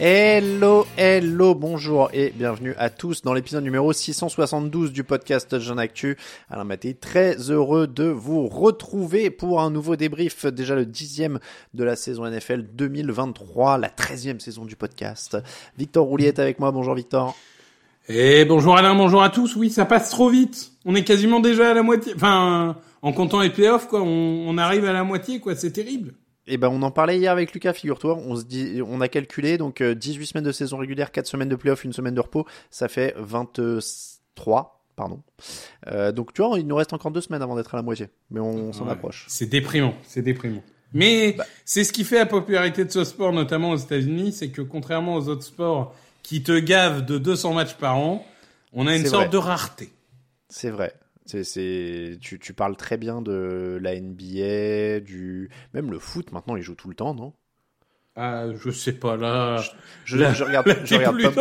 Hello, hello, bonjour et bienvenue à tous dans l'épisode numéro 672 du podcast Jean Actu. Alain Maté, très heureux de vous retrouver pour un nouveau débrief, déjà le dixième de la saison NFL 2023, la treizième saison du podcast. Victor Roulier est avec moi, bonjour Victor. Et bonjour Alain, bonjour à tous. Oui, ça passe trop vite. On est quasiment déjà à la moitié. Enfin, en comptant les playoffs, quoi, on arrive à la moitié, quoi. C'est terrible. Eh ben, on en parlait hier avec Lucas, figure-toi. On se dit, on a calculé, donc, euh, 18 semaines de saison régulière, 4 semaines de playoff, une semaine de repos. Ça fait 23, pardon. Euh, donc, tu vois, il nous reste encore deux semaines avant d'être à la moitié. Mais on s'en Ouais. approche. C'est déprimant, c'est déprimant. Mais c'est ce qui fait la popularité de ce sport, notamment aux États-Unis, c'est que contrairement aux autres sports qui te gavent de 200 matchs par an, on a une sorte vrai. de rareté. C'est vrai. C'est, c'est, tu, tu parles très bien de la NBA, du, même le foot maintenant, il joue tout le temps, non? Ah, je sais pas là. Je, Là- je regarde, je pas,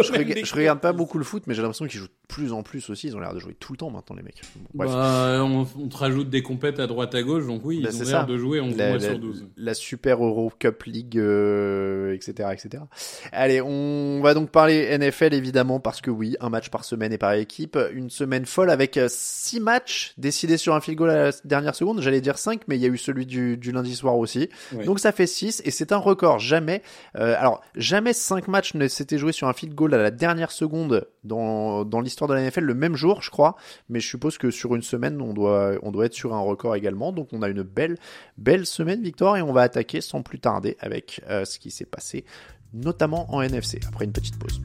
je, je regarde pas beaucoup le foot, mais j'ai l'impression qu'ils jouent plus en plus aussi. Ils ont l'air de jouer tout le temps maintenant, les mecs. Bon, bref. Bah, on, on te rajoute des compètes à droite à gauche, donc oui, Bah, ils ont l'air de jouer 11 la, mois la- sur 12. la Super Euro Cup League, euh, etc., etc. Allez, on va donc parler NFL évidemment parce que oui, un match par semaine et par équipe, une semaine folle avec euh, six matchs décidés sur un field goal à la dernière seconde. J'allais dire cinq, mais il y a eu celui du, du lundi soir aussi. Donc ça fait 6 et c'est un record. Jamais, euh, alors jamais 5 matchs ne s'étaient joués sur un field goal à la dernière seconde dans, dans l'histoire de la NFL le même jour, je crois. Mais je suppose que sur une semaine, on doit, on doit être sur un record également. Donc on a une belle, belle semaine, Victor, et on va attaquer sans plus tarder avec euh, ce qui s'est passé, notamment en NFC, après une petite pause.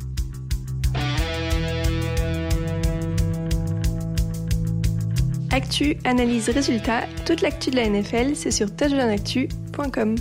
Actu, analyse, résultat, toute l'actu de la NFL, c'est sur touchdownactu.com.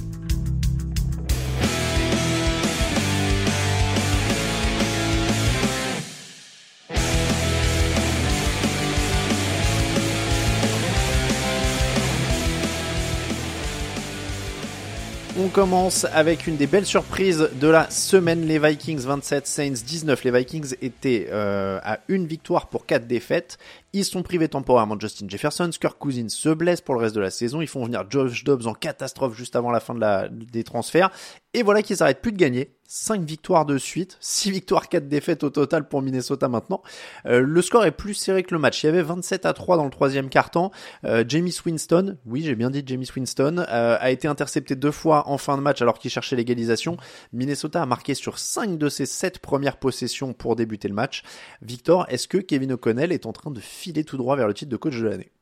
On commence avec une des belles surprises de la semaine. Les Vikings 27, Saints 19. Les Vikings étaient euh, à une victoire pour quatre défaites. Ils sont privés temporairement de Justin Jefferson. Kirk Cousins se blesse pour le reste de la saison. Ils font venir Josh Dobbs en catastrophe juste avant la fin des transferts. Et voilà qu'ils s'arrêtent plus de gagner. 5 victoires de suite, 6 victoires, 4 défaites au total pour Minnesota maintenant. Euh, le score est plus serré que le match. Il y avait 27 à 3 dans le troisième quart-temps. Euh, James Winston, oui j'ai bien dit James Winston, euh, a été intercepté deux fois en fin de match alors qu'il cherchait l'égalisation. Minnesota a marqué sur 5 de ses 7 premières possessions pour débuter le match. Victor, est-ce que Kevin O'Connell est en train de filer tout droit vers le titre de coach de l'année?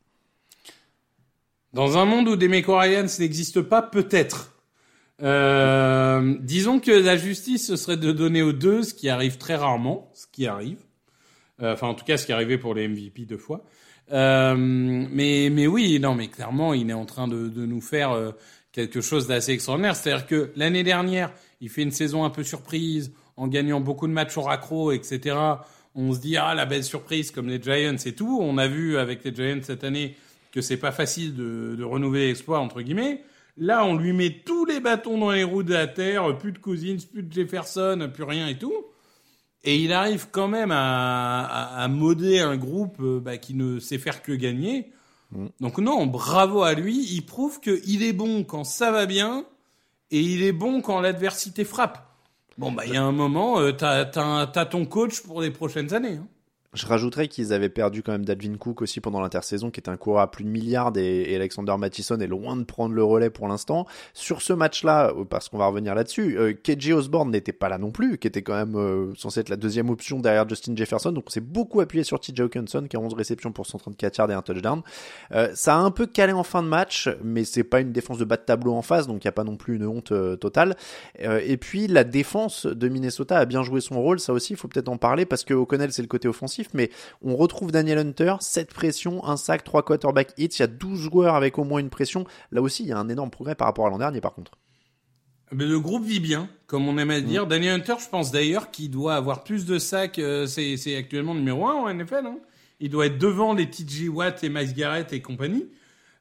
Dans un monde où des Ryans n'existent pas, peut-être. Euh, disons que la justice, ce serait de donner aux deux, ce qui arrive très rarement, ce qui arrive. Euh, Enfin, en tout cas, ce qui arrivé pour les MVP deux fois. Euh, mais, mais oui, non, mais clairement, il est en train de, de nous faire euh, quelque chose d'assez extraordinaire. C'est-à-dire que l'année dernière, il fait une saison un peu surprise, en gagnant beaucoup de matchs au raccro, etc. On se dit, ah, la belle surprise, comme les Giants et tout. On a vu avec les Giants cette année que c'est pas facile de, de renouveler l'exploit, entre guillemets. Là, on lui met tous les bâtons dans les roues de la terre, plus de Cousins, plus de Jefferson, plus rien et tout. Et il arrive quand même à, à, à moder un groupe euh, bah, qui ne sait faire que gagner. Donc non, bravo à lui. Il prouve qu'il est bon quand ça va bien et il est bon quand l'adversité frappe. Bon, bah, il y a un moment, euh, t'as ton coach pour les prochaines années. Hein. Je rajouterais qu'ils avaient perdu quand même Dalvin Cook aussi pendant l'intersaison, qui est un coureur à plus de milliards, et, Alexander Mattison est loin de prendre le relais pour l'instant. Sur ce match-là, euh, parce qu'on va revenir là-dessus, euh, KJ Osborne n'était pas là non plus, qui était quand même euh, censé être la deuxième option derrière Justin Jefferson, donc on s'est beaucoup appuyé sur TJ Hawkinson, qui a 11 réceptions pour 134 yards et un touchdown. Ça a un peu calé en fin de match, mais c'est pas une défense de bas de tableau en face, donc il n'y a pas non plus une honte totale. Et puis la défense de Minnesota a bien joué son rôle, ça aussi, il faut peut-être en parler, parce que O'Connell c'est le côté offensif, mais on retrouve Daniel Hunter, 7 pressions, un sac, 3 quarterback hits, il y a 12 joueurs avec au moins une pression. Là aussi, il y a un énorme progrès par rapport à l'an dernier par contre. Mais le groupe vit bien, comme on aime à dire. Daniel Hunter, je pense d'ailleurs qu'il doit avoir plus de sacs. euh, c'est, actuellement numéro 1 en NFL. Hein. Il doit être devant les TJ Watt et Miles Garrett et compagnie.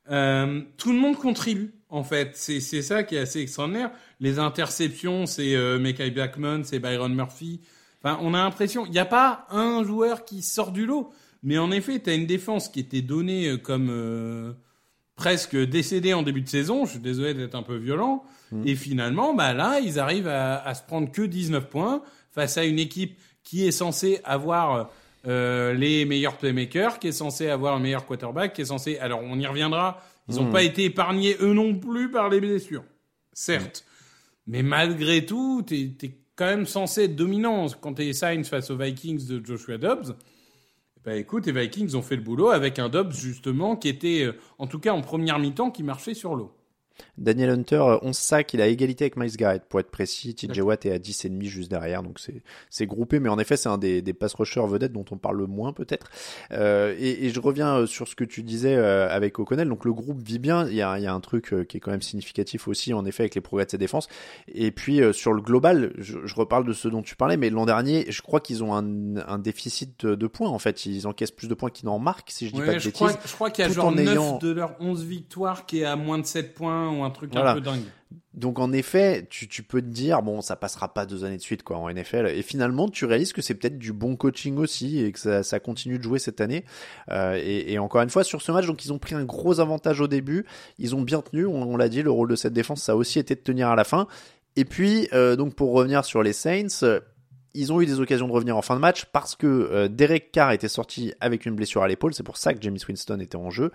Euh, tout le monde contribue, en fait. C'est, c'est ça qui est assez extraordinaire. Les interceptions, c'est euh, Mekai Blackman, c'est Byron Murphy. Enfin, on a l'impression, il n'y a pas un joueur qui sort du lot. Mais en effet, tu as une défense qui était donnée euh, comme euh, presque décédée en début de saison. Je suis désolé d'être un peu violent. Et finalement, bah là, ils arrivent à, à se prendre que 19 points face à une équipe qui est censée avoir euh, les meilleurs playmakers, qui est censée avoir le meilleur quarterback, qui est censé. Alors, on y reviendra. Ils n'ont pas été épargnés eux non plus par les blessures, certes. Mais malgré tout, t'es es quand même censé être dominant quand Saints face aux Vikings de Joshua Dobbs. Bah écoute, les Vikings ont fait le boulot avec un Dobbs justement qui était, euh, en tout cas en première mi-temps, qui marchait sur l'eau. Daniel Hunter, euh, 11 sacs, il a égalité avec Miles Garrett, pour être précis. TJ Watt est à 10 et demi juste derrière, donc c'est, groupé, mais en effet, c'est un des, des pass rushers vedettes dont on parle le moins, peut-être. Euh, et, et je reviens euh, sur ce que tu disais euh, avec O'Connell, donc le groupe vit bien, il y a, il y a un truc euh, qui est quand même significatif aussi, en effet, avec les progrès de ses défenses. Et puis, euh, sur le global, je, je reparle de ce dont tu parlais, mais l'an dernier, je crois qu'ils ont un, un déficit de, points, en fait. Ils encaissent plus de points qu'ils n'en marquent, si je dis Ouais, pas de je, bêtises. crois, je crois qu'il y a genre en 9 ayant- de leurs 11 victoires qui est à moins de 7 points ou un truc Voilà. un peu dingue. Donc en effet, tu, tu peux te dire bon, ça passera pas deux années de suite quoi en NFL. Et finalement, tu réalises que c'est peut-être du bon coaching aussi et que ça, ça continue de jouer cette année. Euh, et, et encore une fois sur ce match, donc ils ont pris un gros avantage au début. Ils ont bien tenu, on, on l'a dit, le rôle de cette défense, ça a aussi été de tenir à la fin. Et puis euh, donc pour revenir sur les Saints. Ils ont eu des occasions de revenir en fin de match parce que euh, Derek Carr était sorti avec une blessure à l'épaule. C'est pour ça que James Winston était en jeu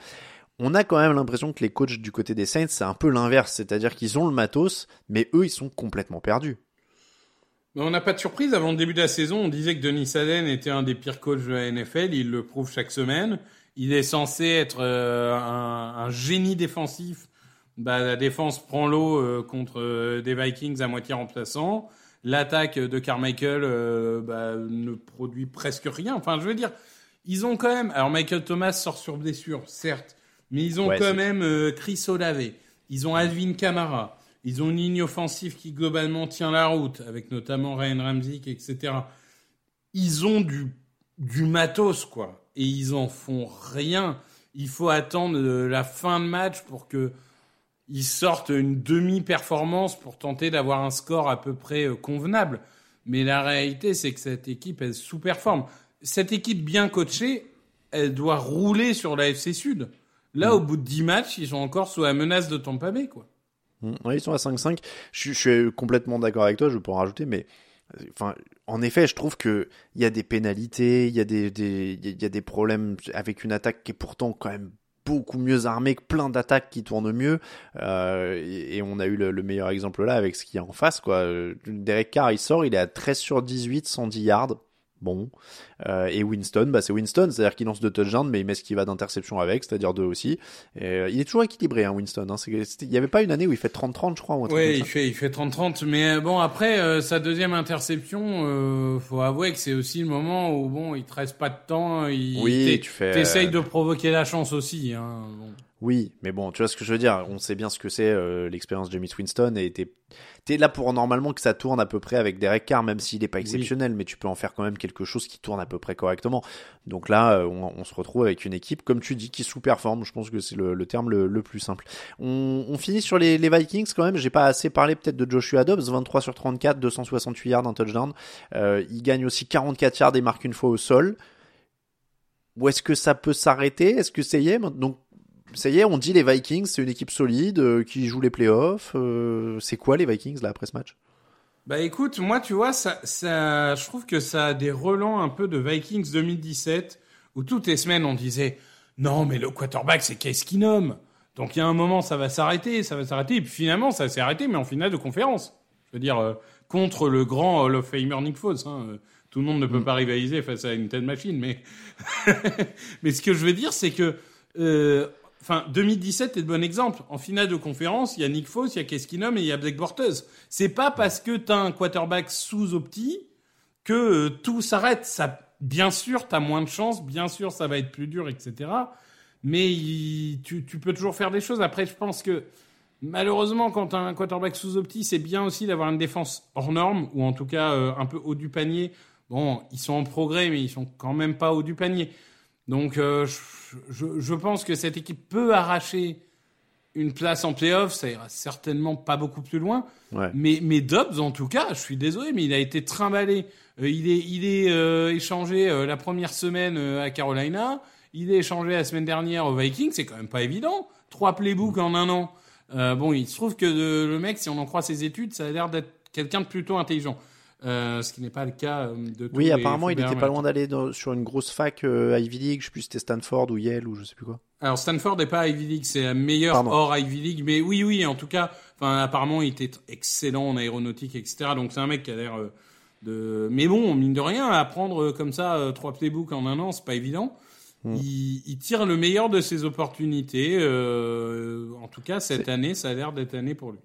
on a quand même l'impression que les coachs du côté des Saints, c'est un peu l'inverse, c'est-à-dire qu'ils ont le matos, mais eux, ils sont complètement perdus. On n'a pas de surprise. Avant le début de la saison, on disait que Denis Allen était un des pires coachs de la NFL. Il le prouve chaque semaine. Il est censé être euh, un, génie défensif. Bah, la défense prend l'eau euh, contre euh, des Vikings à moitié remplaçants. L'attaque de Carmichael bah, ne produit presque rien. Enfin, je veux dire, ils ont quand même. Alors, Michael Thomas sort sur blessure, certes, mais ils ont Ouais, quand même euh, Chris Olave. Ils ont Alvin Kamara. Ils ont une ligne offensive qui globalement tient la route, avec notamment Ryan Ramzik, etc. Ils ont du, du matos, quoi. Et ils en font rien. Il faut attendre euh, la fin de match pour que ils sortent une demi-performance pour tenter d'avoir un score à peu près euh, convenable. Mais la réalité, c'est que cette équipe, elle sous-performe. Cette équipe bien coachée, elle doit rouler sur la FC Sud. Là, au bout de 10 matchs, ils sont encore sous la menace de Tampa Bay, quoi. Mm. Ouais, ils sont à 5-5. Je, je suis complètement d'accord avec toi, je peux en rajouter, mais enfin, en effet, je trouve que il y a des pénalités, il y a des, des, il y a des problèmes avec une attaque qui est pourtant quand même beaucoup mieux armée, que plein d'attaques qui tournent mieux. Euh, et, et on a eu le, le meilleur exemple là avec ce qu'il y a en face, quoi. Derek Carr, il sort, il est à 13 sur 18, 110 yards. Bon. Euh, et Winston, bah c'est Winston, c'est-à-dire qu'il lance deux touchdowns, mais il met ce qu'il va d'interception avec, c'est-à-dire deux aussi. Et, euh, il est toujours équilibré, hein, Winston. Hein. Il n'y avait pas une année où il fait 30-30, je crois, ou comme il fait, il fait 30-30. Mais euh, bon, après, euh, sa deuxième interception, euh, faut avouer que c'est aussi le moment où, bon, il te reste pas de temps. Il, Oui, tu fais, T'essayes euh, de provoquer la chance aussi. Hein. Bon. Oui, mais bon, tu vois ce que je veux dire. On sait bien ce que c'est euh, l'expérience de James Winston et t'es là pour normalement que ça tourne à peu près avec Derek Carr, même s'il n'est pas exceptionnel, mais tu peux en faire quand même quelque chose qui tourne à peu près correctement. Donc là, euh, on, on se retrouve avec une équipe, comme tu dis, qui sous-performe. Je pense que c'est le, le terme le, le plus simple. On, on finit sur les, les Vikings quand même. J'ai pas assez parlé peut-être de Joshua Dobbs, 23 sur 34, 268 yards, un touchdown. Euh, il gagne aussi 44 yards et marque une fois au sol. Où est-ce que ça peut s'arrêter? Est-ce que c'est y est? Donc ça y est, on dit les Vikings, c'est une équipe solide euh, qui joue les playoffs. Euh, c'est quoi les Vikings là après ce match? Bah écoute, moi tu vois, ça, ça, je trouve que ça a des relents un peu de Vikings 2017 où toutes les semaines on disait non mais le quarterback c'est Case Keenum. Donc il y a un moment ça va s'arrêter, ça va s'arrêter et puis finalement ça s'est arrêté mais en finale de conférence. Je veux dire euh, contre le grand Hall of Famer Nick Foles. Hein. Tout le monde ne peut pas rivaliser face à une telle machine, mais mais ce que je veux dire c'est que euh, Enfin, 2017 est de bon exemple. En finale de conférence, il y a Nick Foss, il y a Keskinum et il y a Blake Bortles. C'est pas parce que t'as un quarterback sous opti que euh, tout s'arrête. Bien sûr, t'as moins de chance, bien sûr, ça va être plus dur, etc. Mais tu peux toujours faire des choses. Après, je pense que malheureusement, quand t'as un quarterback sous opti, c'est bien aussi d'avoir une défense hors norme ou en tout cas euh, un peu haut du panier. Bon, ils sont en progrès, mais ils sont quand même pas haut du panier. Donc, euh, je, pense que cette équipe peut arracher une place en playoff. Ça ira certainement pas beaucoup plus loin. Ouais. Mais, mais Dobbs, en tout cas, je suis désolé, mais il a été trimballé. Euh, il est, il est euh, échangé euh, la première semaine à Carolina. Il est échangé la semaine dernière aux Vikings. C'est quand même pas évident. Trois playbooks en un an. Bon, il se trouve que de- le mec, si on en croit ses études, ça a l'air d'être quelqu'un de plutôt intelligent. Euh, ce qui n'est pas le cas euh, de tous Oui, les apparemment, il footballeurs était pas loin d'aller sur une grosse fac euh, Ivy League. Je sais plus si c'était Stanford ou Yale ou je sais plus quoi. Alors Stanford n'est pas Ivy League, c'est la meilleure Pardon. hors Ivy League, mais oui, oui, en tout cas, enfin apparemment il était excellent en aéronautique, etc. Donc c'est un mec qui a l'air euh, de, mais bon, mine de rien, apprendre comme ça trois playbooks en un an, c'est pas évident. Hmm. Il, il tire le meilleur de ses opportunités. en tout cas, cette année, ça a l'air d'être année pour lui.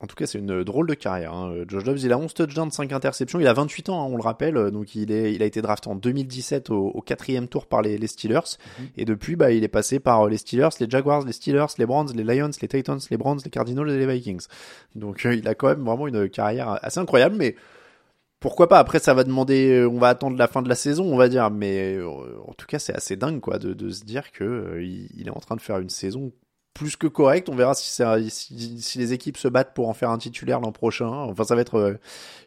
En tout cas, c'est une drôle de carrière. Hein. Josh Dobbs, il a 11 touchdowns, 5 interceptions. Il a 28 ans, hein, on le rappelle. Euh, Donc, il, est, il a été drafté en 2017 au, au quatrième tour par les, les Steelers. Et depuis, bah, il est passé par euh, les Steelers, les Jaguars, les Steelers, les Browns, les Lions, les Titans, les Browns, les Cardinals et les Vikings. Donc, euh, il a quand même vraiment une carrière assez incroyable. Mais pourquoi pas? Après, ça va demander. On va attendre la fin de la saison, on va dire. Mais euh, en tout cas, c'est assez dingue, quoi, de, de se dire que euh, il, il est en train de faire une saison plus que correcte. On verra si, ça, si, si les équipes se battent pour en faire un titulaire l'an prochain. Enfin, ça va être euh,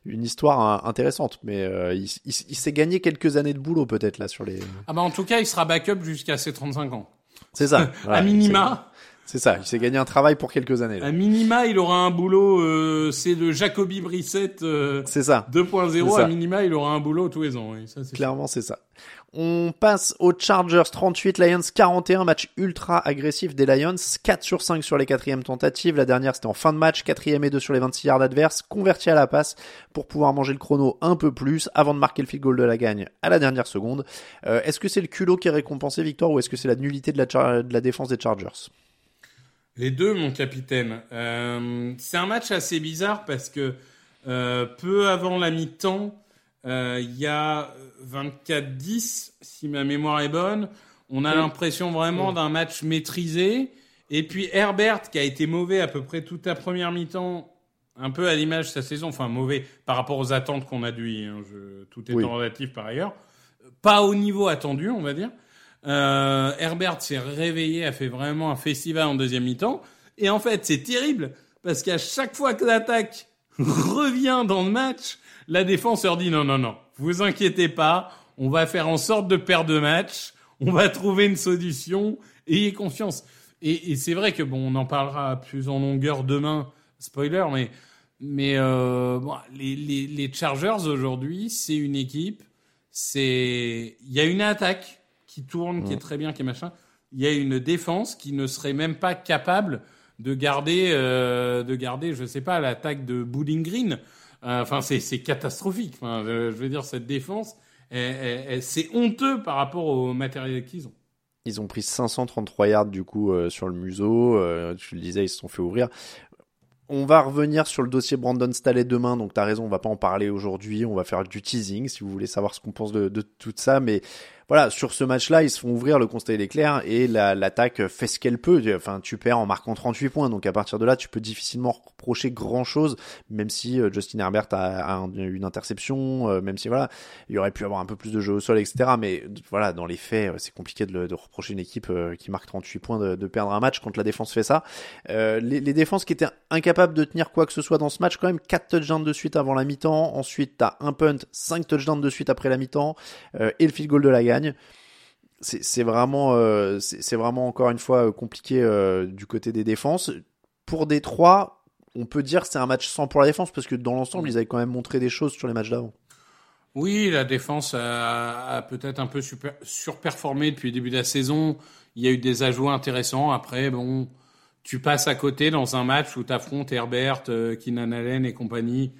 une histoire hein, intéressante. Mais euh, il, il, il s'est gagné quelques années de boulot peut-être là sur les. Ah bah en tout cas, il sera backup jusqu'à ses 35 ans. C'est ça. voilà, à minima. C'est ça. Il s'est gagné un travail pour quelques années. là. À minima, il aura un boulot. euh, c'est le Jacoby Brissett euh, C'est ça. 2.0. C'est ça. À minima, il aura un boulot tous les ans. Oui, ça, c'est Clairement, c'est ça. On passe aux Chargers 38, Lions 41, match ultra agressif des Lions, 4 sur 5 sur les quatrièmes tentatives, la dernière c'était en fin de match, quatrième et 2 sur les 26 yards adverses, converti à la passe pour pouvoir manger le chrono un peu plus avant de marquer le field goal de la gagne à la dernière seconde. Euh, est-ce que c'est le culot qui est récompensé, Victor, ou est-ce que c'est la nullité de la, défense des Chargers? Les deux, mon capitaine. Euh, c'est un match assez bizarre parce que euh, peu avant la mi-temps, il y a 24-10, si ma mémoire est bonne. On a l'impression vraiment d'un match maîtrisé. Et puis Herbert, qui a été mauvais à peu près toute la première mi-temps, un peu à l'image de sa saison, enfin mauvais par rapport aux attentes qu'on a de lui, hein, je- tout étant Oui. relatif par ailleurs, pas au niveau attendu, on va dire. Euh, Herbert s'est réveillé, a fait vraiment un festival en deuxième mi-temps. Et en fait, c'est terrible parce qu'à chaque fois que l'attaque revient dans le match, la défense leur dit non, non, non, vous inquiétez pas, on va faire en sorte de perdre de match, on va trouver une solution, ayez confiance. Et, et c'est vrai que bon, on en parlera plus en longueur demain, spoiler, mais mais euh, bon, les, les, les Chargers aujourd'hui, c'est une équipe, c'est il y a une attaque qui tourne, qui est très bien, qui est machin. Il y a une défense qui ne serait même pas capable de garder, euh, de garder, je sais pas, l'attaque de Bowling Green. Euh, Enfin, c'est catastrophique. Enfin, je, veux dire, cette défense, c'est honteux par rapport au matériel qu'ils ont. Ils ont pris 533 yards du coup euh, sur le museau. Euh, tu le disais, ils se sont fait ouvrir. On va revenir sur le dossier Brandon Staley demain, donc t'as raison, on va pas en parler aujourd'hui, on va faire du teasing si vous voulez savoir ce qu'on pense de, de tout ça, mais voilà, sur ce match-là, ils se font ouvrir, le constat il est clair, et la- l'attaque fait ce qu'elle peut, enfin tu perds en marquant 38 points, donc à partir de là, tu peux difficilement reprocher grand-chose, même si euh, Justin Herbert a, a un- une interception, euh, même si voilà, il aurait pu avoir un peu plus de jeu au sol, etc., mais voilà, dans les faits, euh, c'est compliqué de, le- reprocher une équipe qui marque 38 points de, perdre un match quand la défense fait ça. Les, les défenses qui étaient incapables de tenir quoi que ce soit dans ce match, quand même 4 touchdowns de suite avant la mi-temps. Ensuite, t'as un punt, 5 touchdowns de suite après la mi-temps euh, et le field goal de la gagne. C'est c'est vraiment, euh, c'est vraiment encore une fois euh, compliqué euh, du côté des défenses. Pour Détroit, on peut dire que c'est un match sans pour la défense parce que dans l'ensemble, ils avaient quand même montré des choses sur les matchs d'avant. Oui, la défense a, a peut-être un peu super, surperformé depuis le début de la saison. Il y a eu des ajouts intéressants. Après, bon, tu passes à côté dans un match où tu affrontes Herbert, Keenan Allen et compagnie.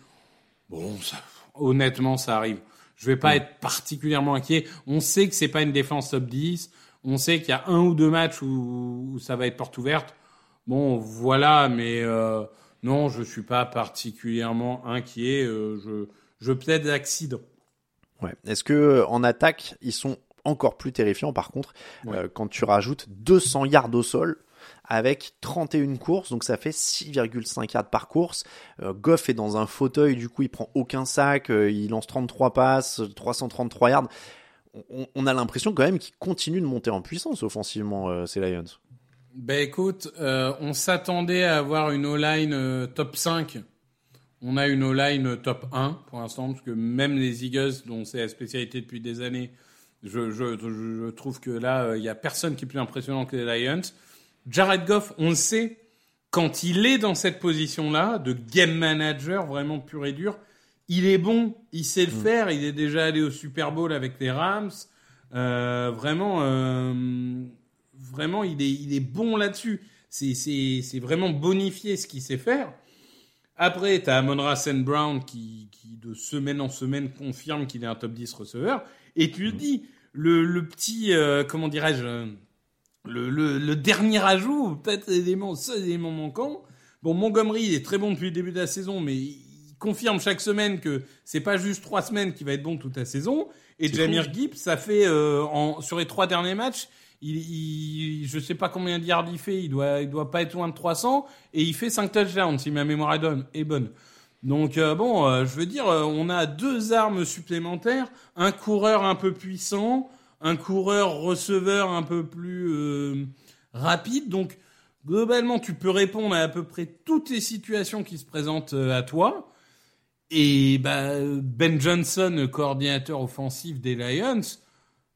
Bon, ça, honnêtement, ça arrive. Je vais pas être particulièrement inquiet. On sait que c'est pas une défense top 10. On sait qu'il y a un ou deux matchs où, où ça va être porte ouverte. Bon, voilà, mais euh, non, je suis pas particulièrement inquiet. Euh, je, je plaide d'accident. Ouais. Est-ce que euh, en attaque, ils sont encore plus terrifiants par contre Ouais. euh, quand tu rajoutes 200 yards au sol avec 31 courses, donc ça fait 6,5 yards par course. Euh, Goff est dans un fauteuil, du coup il prend aucun sac, euh, il lance 33 passes, 333 yards. On, a l'impression quand même qu'ils continuent de monter en puissance offensivement, euh, ces Lions. Ben écoute, on s'attendait à avoir une O-line top 5. On a une O-line top 1 pour l'instant, parce que même les Eagles, dont c'est la spécialité depuis des années, je, je, trouve que là, il y a personne qui est plus impressionnant que les Lions. Jared Goff, on le sait, quand il est dans cette position-là, de game manager vraiment pur et dur, il est bon, il sait le faire, il est déjà allé au Super Bowl avec les Rams. Euh, vraiment, euh, vraiment, il est, il est bon là-dessus. C'est, vraiment bonifié ce qu'il sait faire. Après, tu as Amon St. Brown qui, qui, de semaine en semaine, confirme qu'il est un top 10 receveur. Et tu le dis, le, le petit, euh, comment dirais-je, le, le, le dernier ajout, peut-être l'élément, seul élément manquant. Bon, Montgomery il est très bon depuis le début de la saison, mais il confirme chaque semaine que c'est pas juste trois semaines qu'il va être bon toute la saison. Et Jamir Gibbs, ça fait euh, en, sur les trois derniers matchs, il, il, je sais pas combien de yards il fait, il doit, il doit pas être loin de 300, et il fait 5 touchdowns si ma mémoire est bonne. Est bonne. Donc euh, bon, euh, je veux dire, euh, on a deux armes supplémentaires, un coureur un peu puissant, un coureur receveur un peu plus euh, rapide. Donc globalement, tu peux répondre à à peu près toutes les situations qui se présentent euh, à toi. Et bah, Ben Johnson, coordinateur offensif des Lions,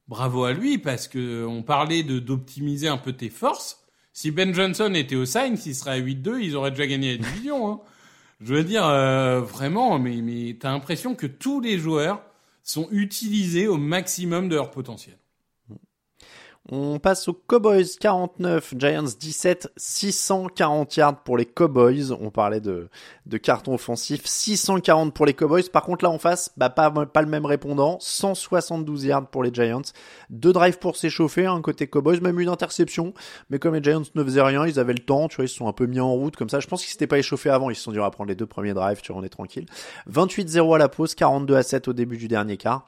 bravo à lui parce que on parlait d'optimiser un peu tes forces. Si Ben Johnson était au Saints, il serait à 8-2, ils auraient déjà gagné la division. Hein. Je veux dire, euh, vraiment, mais, mais t'as l'impression que tous les joueurs sont utilisés au maximum de leur potentiel. On passe aux Cowboys 49, Giants 17, 640 yards pour les Cowboys. On parlait de, carton offensif, 640 pour les Cowboys. Par contre, là en face, bah, pas, pas le même répondant, 172 yards pour les Giants. Deux drives pour s'échauffer, un côté Cowboys, même une interception. Mais comme les Giants ne faisaient rien, ils avaient le temps, tu vois, ils se sont un peu mis en route comme ça. Je pense qu'ils s'étaient pas échauffés avant, ils se sont dit on va prendre les deux premiers drives, tu vois, on est tranquille. 28-0 à la pause, 42 à 7 au début du dernier quart.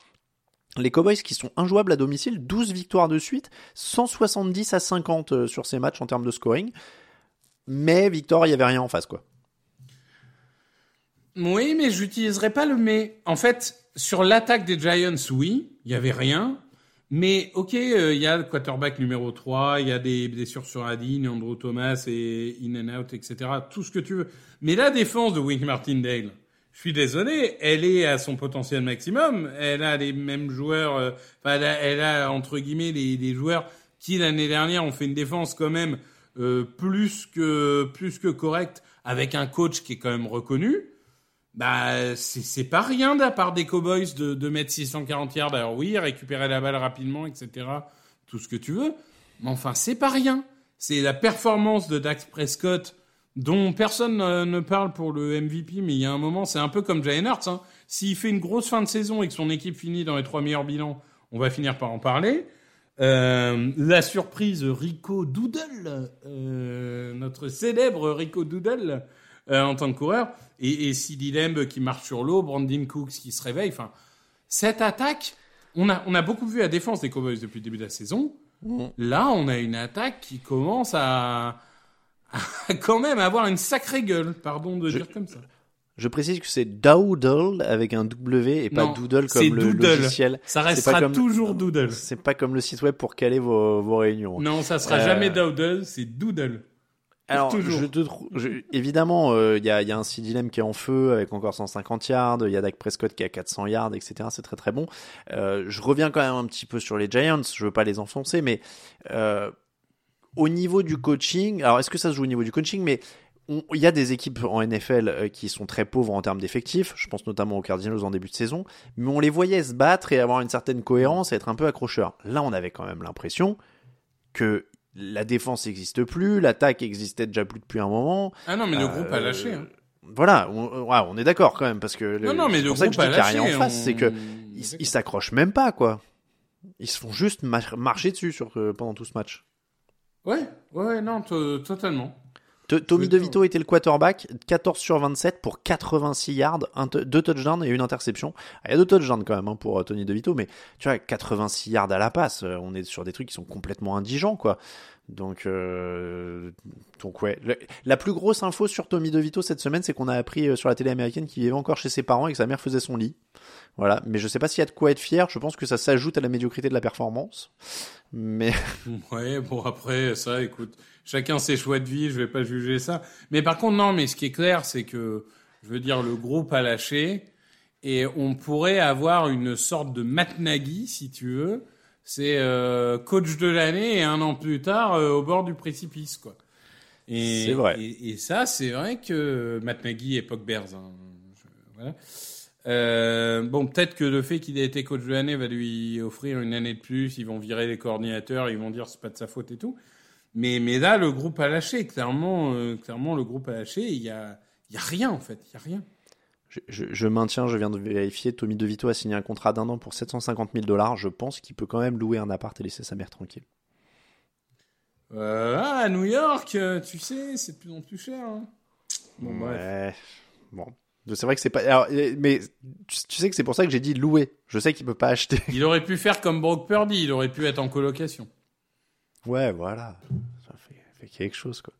Les Cowboys qui sont injouables à domicile, 12 victoires de suite, 170 à 50 euh, sur ces matchs en termes de scoring. Mais victoire, il y avait rien en face, quoi. Oui, mais j'utiliserai pas le mais. En fait, sur l'attaque des Giants, oui, il y avait rien. Mais ok, euh, il y a le quarterback numéro 3, il y a des blessures sur Adine, Andrew Thomas et in and out, etc. Tout ce que tu veux. Mais la défense de Wink Martindale, je suis désolé, elle est à son potentiel maximum. Elle a les mêmes joueurs, euh, elle, a, entre guillemets les, joueurs qui l'année dernière ont fait une défense quand même euh, plus que plus que correcte avec un coach qui est quand même reconnu. Bah, c'est pas rien la part des Cowboys de, de mettre 640 yards. Alors oui, récupérer la balle rapidement, etc. Tout ce que tu veux. Mais enfin, c'est pas rien. C'est la performance de Dax Prescott dont personne euh, ne parle pour le MVP, mais il y a un moment, c'est un peu comme Jalen Hurts. Hein. S'il fait une grosse fin de saison et que son équipe finit dans les trois meilleurs bilans, on va finir par en parler. Euh, la surprise Rico Doodle, euh, notre célèbre Rico Doodle euh, en tant que coureur, et, et CeeDee Lamb qui marche sur l'eau, Brandon Cooks qui se réveille. Enfin, cette attaque, on a, on a beaucoup vu la défense des Cowboys depuis le début de la saison. Là, on a une attaque qui commence à quand même avoir une sacrée gueule, pardon de Je- dire comme ça. Je précise que c'est Doodle avec un W et pas Non, Doodle comme le Doodle. logiciel. Ça restera comme- toujours Doodle. C'est pas comme le site web pour caler vos, vos réunions. Non, ça sera Euh, jamais Doodle, c'est Doodle. Alors, Toujours. je te trou- je- évidemment, il y, a, y a un CD Lamb qui est en feu avec encore 150 yards, il y a Dak Prescott qui a 400 yards, etc. C'est très très bon. Euh, je reviens quand même un petit peu sur les Giants, je veux pas les enfoncer, mais euh, au niveau du coaching, alors est-ce que ça se joue au niveau du coaching, mais il y a des équipes en NFL euh, qui sont très pauvres en termes d'effectifs, je pense notamment aux Cardinals en début de saison, mais on les voyait se battre et avoir une certaine cohérence et être un peu accrocheurs. Là, on avait quand même l'impression que la défense n'existe plus, l'attaque existait déjà plus depuis un moment. Ah non, mais le Euh, groupe a lâché. hein. Voilà, on, ouais, on est d'accord quand même parce que le- Non, non, mais c'est le pour ça que je dis a lâché. rien en face, on- c'est que ils s'accrochent même pas quoi. Ils se font juste mar- marcher dessus sur euh, pendant tout ce match. Ouais, ouais, non, to- totalement. Tommy DeVito était le quarterback, 14 sur 27 pour 86 yards, un t- deux touchdowns et une interception. Ah, Il y a deux touchdowns quand même hein, pour euh, Tony DeVito, mais tu vois, 86 yards à la passe, euh, on est sur des trucs qui sont complètement indigents quoi. Donc, euh, donc ouais. La plus grosse info sur Tommy DeVito cette semaine, c'est qu'on a appris sur la télé américaine qu'il vivait encore chez ses parents et que sa mère faisait son lit. Voilà, mais je sais pas s'il y a de quoi être fier. Je pense que ça s'ajoute à la médiocrité de la performance. Mais Ouais, bon après ça, écoute, chacun ses choix de vie, je vais pas juger ça. Mais par contre non, mais ce qui est clair, c'est que je veux dire le groupe a lâché et on pourrait avoir une sorte de Matt Nagy, si tu veux. C'est euh, coach de l'année et un an plus tard euh, au bord du précipice quoi. Et, C'est vrai. Et, et ça, c'est vrai que Matt Nagy époque Bears. hein, je- voilà. Euh, bon, peut-être que le fait qu'il ait été coach de l'année va lui offrir une année de plus. Ils vont virer les coordinateurs, ils vont dire c'est pas de sa faute et tout. Mais, mais là, le groupe a lâché. Clairement, euh, clairement, le groupe a lâché. Il y a, il y a rien en fait. Il y a rien. je, je- je maintiens, je viens de vérifier, Tommy DeVito a signé un contrat d'un an pour 750 000 dollars. Je pense qu'il peut quand même louer un appart et laisser sa mère tranquille. Euh, ah, à New York, tu sais, c'est de plus en plus cher. hein. Bon, bref. Ouais. Bon. C'est vrai que c'est pas. alors, euh, mais tu, tu sais que c'est pour ça que j'ai dit louer. Je sais qu'il peut pas acheter. Il aurait pu faire comme Brock Purdy. Il aurait pu être en colocation. Ouais, voilà. Quelque chose, quoi.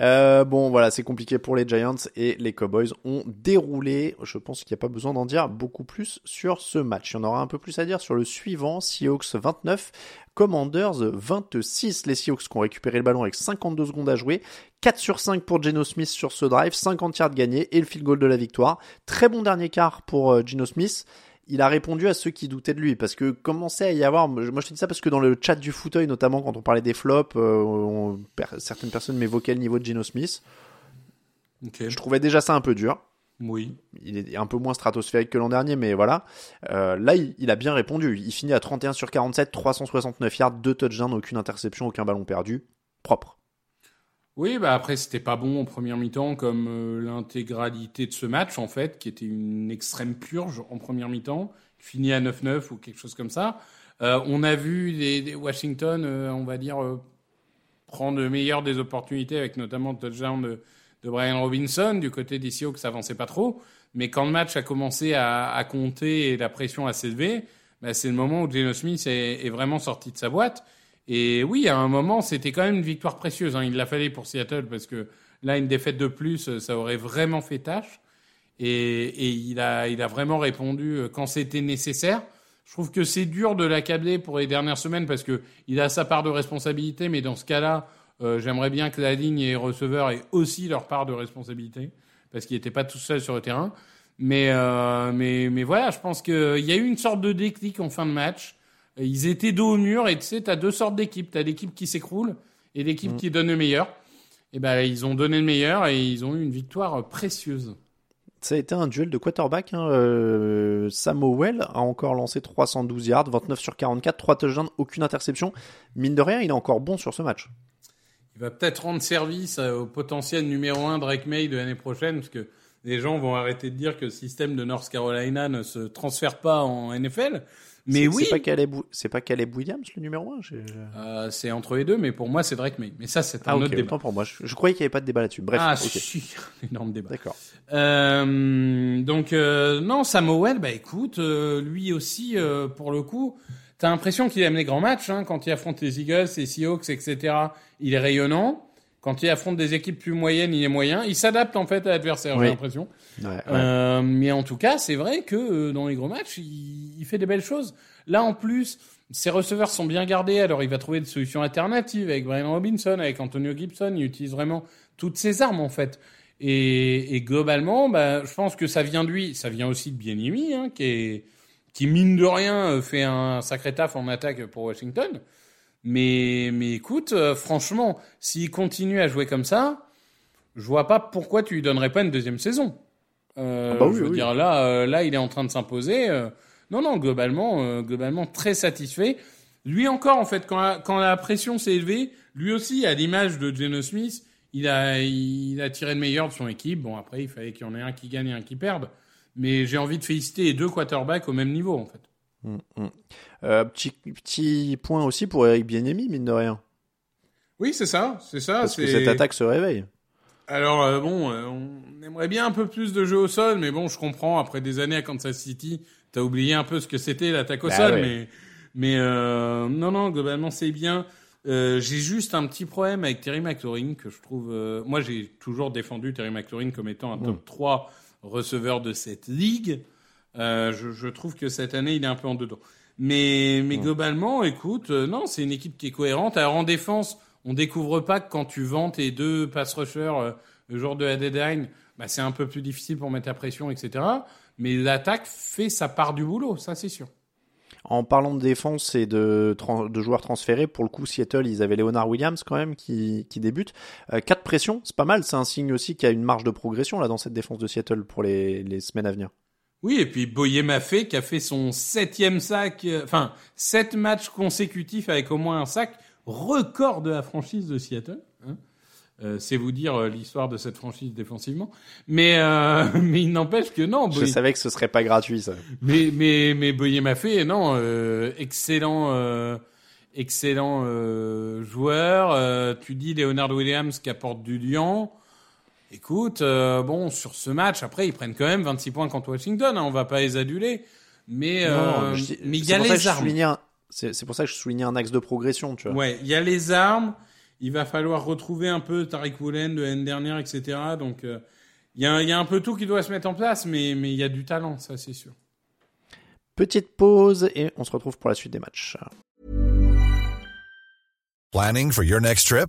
Euh, bon, voilà, c'est compliqué pour les Giants et les Cowboys ont déroulé. Je pense qu'il n'y a pas besoin d'en dire beaucoup plus sur ce match. Il y en aura un peu plus à dire sur le suivant. Seahawks 29, Commanders 26. Les Seahawks qui ont récupéré le ballon avec 52 secondes à jouer. 4 sur 5 pour Geno Smith sur ce drive, 50 yards gagnés et le field goal de la victoire. Très bon dernier quart pour euh, Geno Smith. Il a répondu à ceux qui doutaient de lui parce que commençait à y avoir. Moi je te dis ça parce que dans le chat du fauteuil, notamment quand on parlait des flops, euh, on- certaines personnes m'évoquaient le niveau de Geno Smith. Je trouvais déjà ça un peu dur. Oui. Il est un peu moins stratosphérique que l'an dernier, mais voilà. Euh, là, il, il a bien répondu. Il finit à 31 sur 47, 369 yards, 2 touchdowns, aucune interception, aucun ballon perdu. Propre. Oui, bah après c'était pas bon en première mi-temps comme euh, l'intégralité de ce match en fait, qui était une extrême purge en première mi-temps, qui finit à 9-9 ou quelque chose comme ça. Euh, on a vu des, Washington, euh, on va dire, prendre le meilleur des opportunités avec notamment le touchdown de, Brian Robinson du côté des Seahawks, ça avançait pas trop. Mais quand le match a commencé à, compter et la pression à s'élever, bah, c'est le moment où Geno Smith est vraiment sorti de sa boîte. Et oui, à un moment, c'était quand même une victoire précieuse. Hein. Il l'a fallu pour Seattle parce que là, une défaite de plus, ça aurait vraiment fait tâche. Et, il, a, vraiment répondu euh, quand c'était nécessaire. Je trouve que c'est dur de l'accabler pour les dernières semaines parce que il a sa part de responsabilité, mais dans ce cas-là, euh, j'aimerais bien que la ligne et les receveurs aient aussi leur part de responsabilité parce qu'il n'était pas tout seul sur le terrain. Euh, mais voilà, je pense qu'il y a eu une sorte de déclic en fin de match. Ils étaient dos au mur et tu sais, tu as deux sortes d'équipes. Tu as l'équipe qui s'écroule et l'équipe qui donne le meilleur. Et ben, ils ont donné le meilleur et ils ont eu une victoire précieuse. Ça a été un duel de quarterback. Hein. Euh, Samuel a encore lancé 312 yards, 29 sur 44, 3 touchdowns, aucune interception. Mine de rien, il est encore bon sur ce match. Il va peut-être rendre service euh, au potentiel numéro 1 Drake May de l'année prochaine parce que les gens vont arrêter de dire que le système de North Carolina ne se transfère pas en NFL. Mais oui, C'est pas Caleb, c'est pas Caleb Williams le numéro 1 euh, c'est entre les deux, mais pour moi c'est Drake May. Mais ça c'est un Ah, autre débat. autant pour moi. Je, je croyais qu'il n'y avait pas de débat là-dessus. Bref, ah ok. si, énorme débat. D'accord. Euh, donc euh, non, Samuel, bah écoute, euh, lui aussi, euh, pour le coup, t'as l'impression qu'il aime les grands matchs hein, quand il affronte les Eagles, les Seahawks, etc. Il est rayonnant. Quand il affronte des équipes plus moyennes, il est moyen. Il s'adapte en fait à l'adversaire, Oui. j'ai l'impression. Ouais, ouais. Euh, mais en tout cas, c'est vrai que euh, dans les gros matchs, il, il fait des belles choses. Là, en plus, ses receveurs sont bien gardés, alors il va trouver des solutions alternatives avec Brian Robinson, avec Antonio Gibson. Il utilise vraiment toutes ses armes en fait. Et, et globalement, bah, je pense que ça vient de lui. Ça vient aussi de Bienimi, hein, qui est qui mine de rien euh, fait un sacré taf en attaque pour Washington. Mais mais écoute, euh, franchement, s'il continue à jouer comme ça, je vois pas pourquoi tu lui donnerais pas une deuxième saison. Euh, Ah bah oui, je veux oui. dire là, euh, là, il est en train de s'imposer. euh, non, non, globalement, euh, globalement très satisfait. Lui encore, en fait, quand la, quand la pression s'est élevée, lui aussi, à l'image de Geno Smith, il a, il a tiré le meilleur de son équipe. Bon, après, il fallait qu'il y en ait un qui gagne et un qui perde. Mais j'ai envie de féliciter les deux quarterbacks au même niveau, en fait. Mm, mm. Euh, petit, petit point aussi pour Eric Bieniemy, mine de rien. Oui, c'est ça, c'est ça. Parce que cette attaque se réveille. Alors euh, bon, euh, on aimerait bien un peu plus de jeu au sol, mais bon, je comprends. Après des années à Kansas City, t'as oublié un peu ce que c'était l'attaque au Bah sol, ouais. mais mais euh, non non, globalement c'est bien. J'ai juste un petit problème avec Terry McLaurin que je trouve. moi, j'ai toujours défendu Terry McLaurin comme étant un top 3 receveur de cette ligue. Euh, je, je trouve que cette année, il est un peu en dedans. Mais, mais globalement, écoute, euh, non, c'est une équipe qui est cohérente. Alors en défense, on découvre pas que quand tu vends tes deux pass rushers euh, le jour de la deadline, bah, c'est un peu plus difficile pour mettre la pression, etc. Mais l'attaque fait sa part du boulot, ça c'est sûr. En parlant de défense et de, joueurs transférés, pour le coup, Seattle, ils avaient Leonard Williams quand même qui, qui débute. Euh, quatre pressions, c'est pas mal. C'est un signe aussi qu'il y a une marge de progression là dans cette défense de Seattle pour les, les semaines à venir. Oui, et puis Boyer Maffé qui a fait son septième sac, euh, enfin sept matchs consécutifs avec au moins un sac, record de la franchise de Seattle. hein. Euh, c'est vous dire euh, l'histoire de cette franchise défensivement. Mais euh, mais il n'empêche que non. Je Boyer- savais que ce serait pas gratuit ça. Mais mais mais Boyer Maffé, non, euh, excellent euh, excellent euh, joueur. Euh, tu dis Leonard Williams qui apporte du lion. Écoute, euh, bon sur ce match, après ils prennent quand même 26 points contre Washington. Hein, on va pas les aduler, mais euh, Non, je dis- mais il y c'est a pour ça que les je armes. soulignais un- C'est pour ça que je soulignais un axe de progression, tu vois. Ouais, il y a les armes. Il va falloir retrouver un peu Tariq Woolen de l'année dernière, etc. Donc euh, il y a il y a un peu tout qui doit se mettre en place, mais mais il y a du talent, ça c'est sûr. Petite pause et on se retrouve pour la suite des matchs. Planning for your next trip?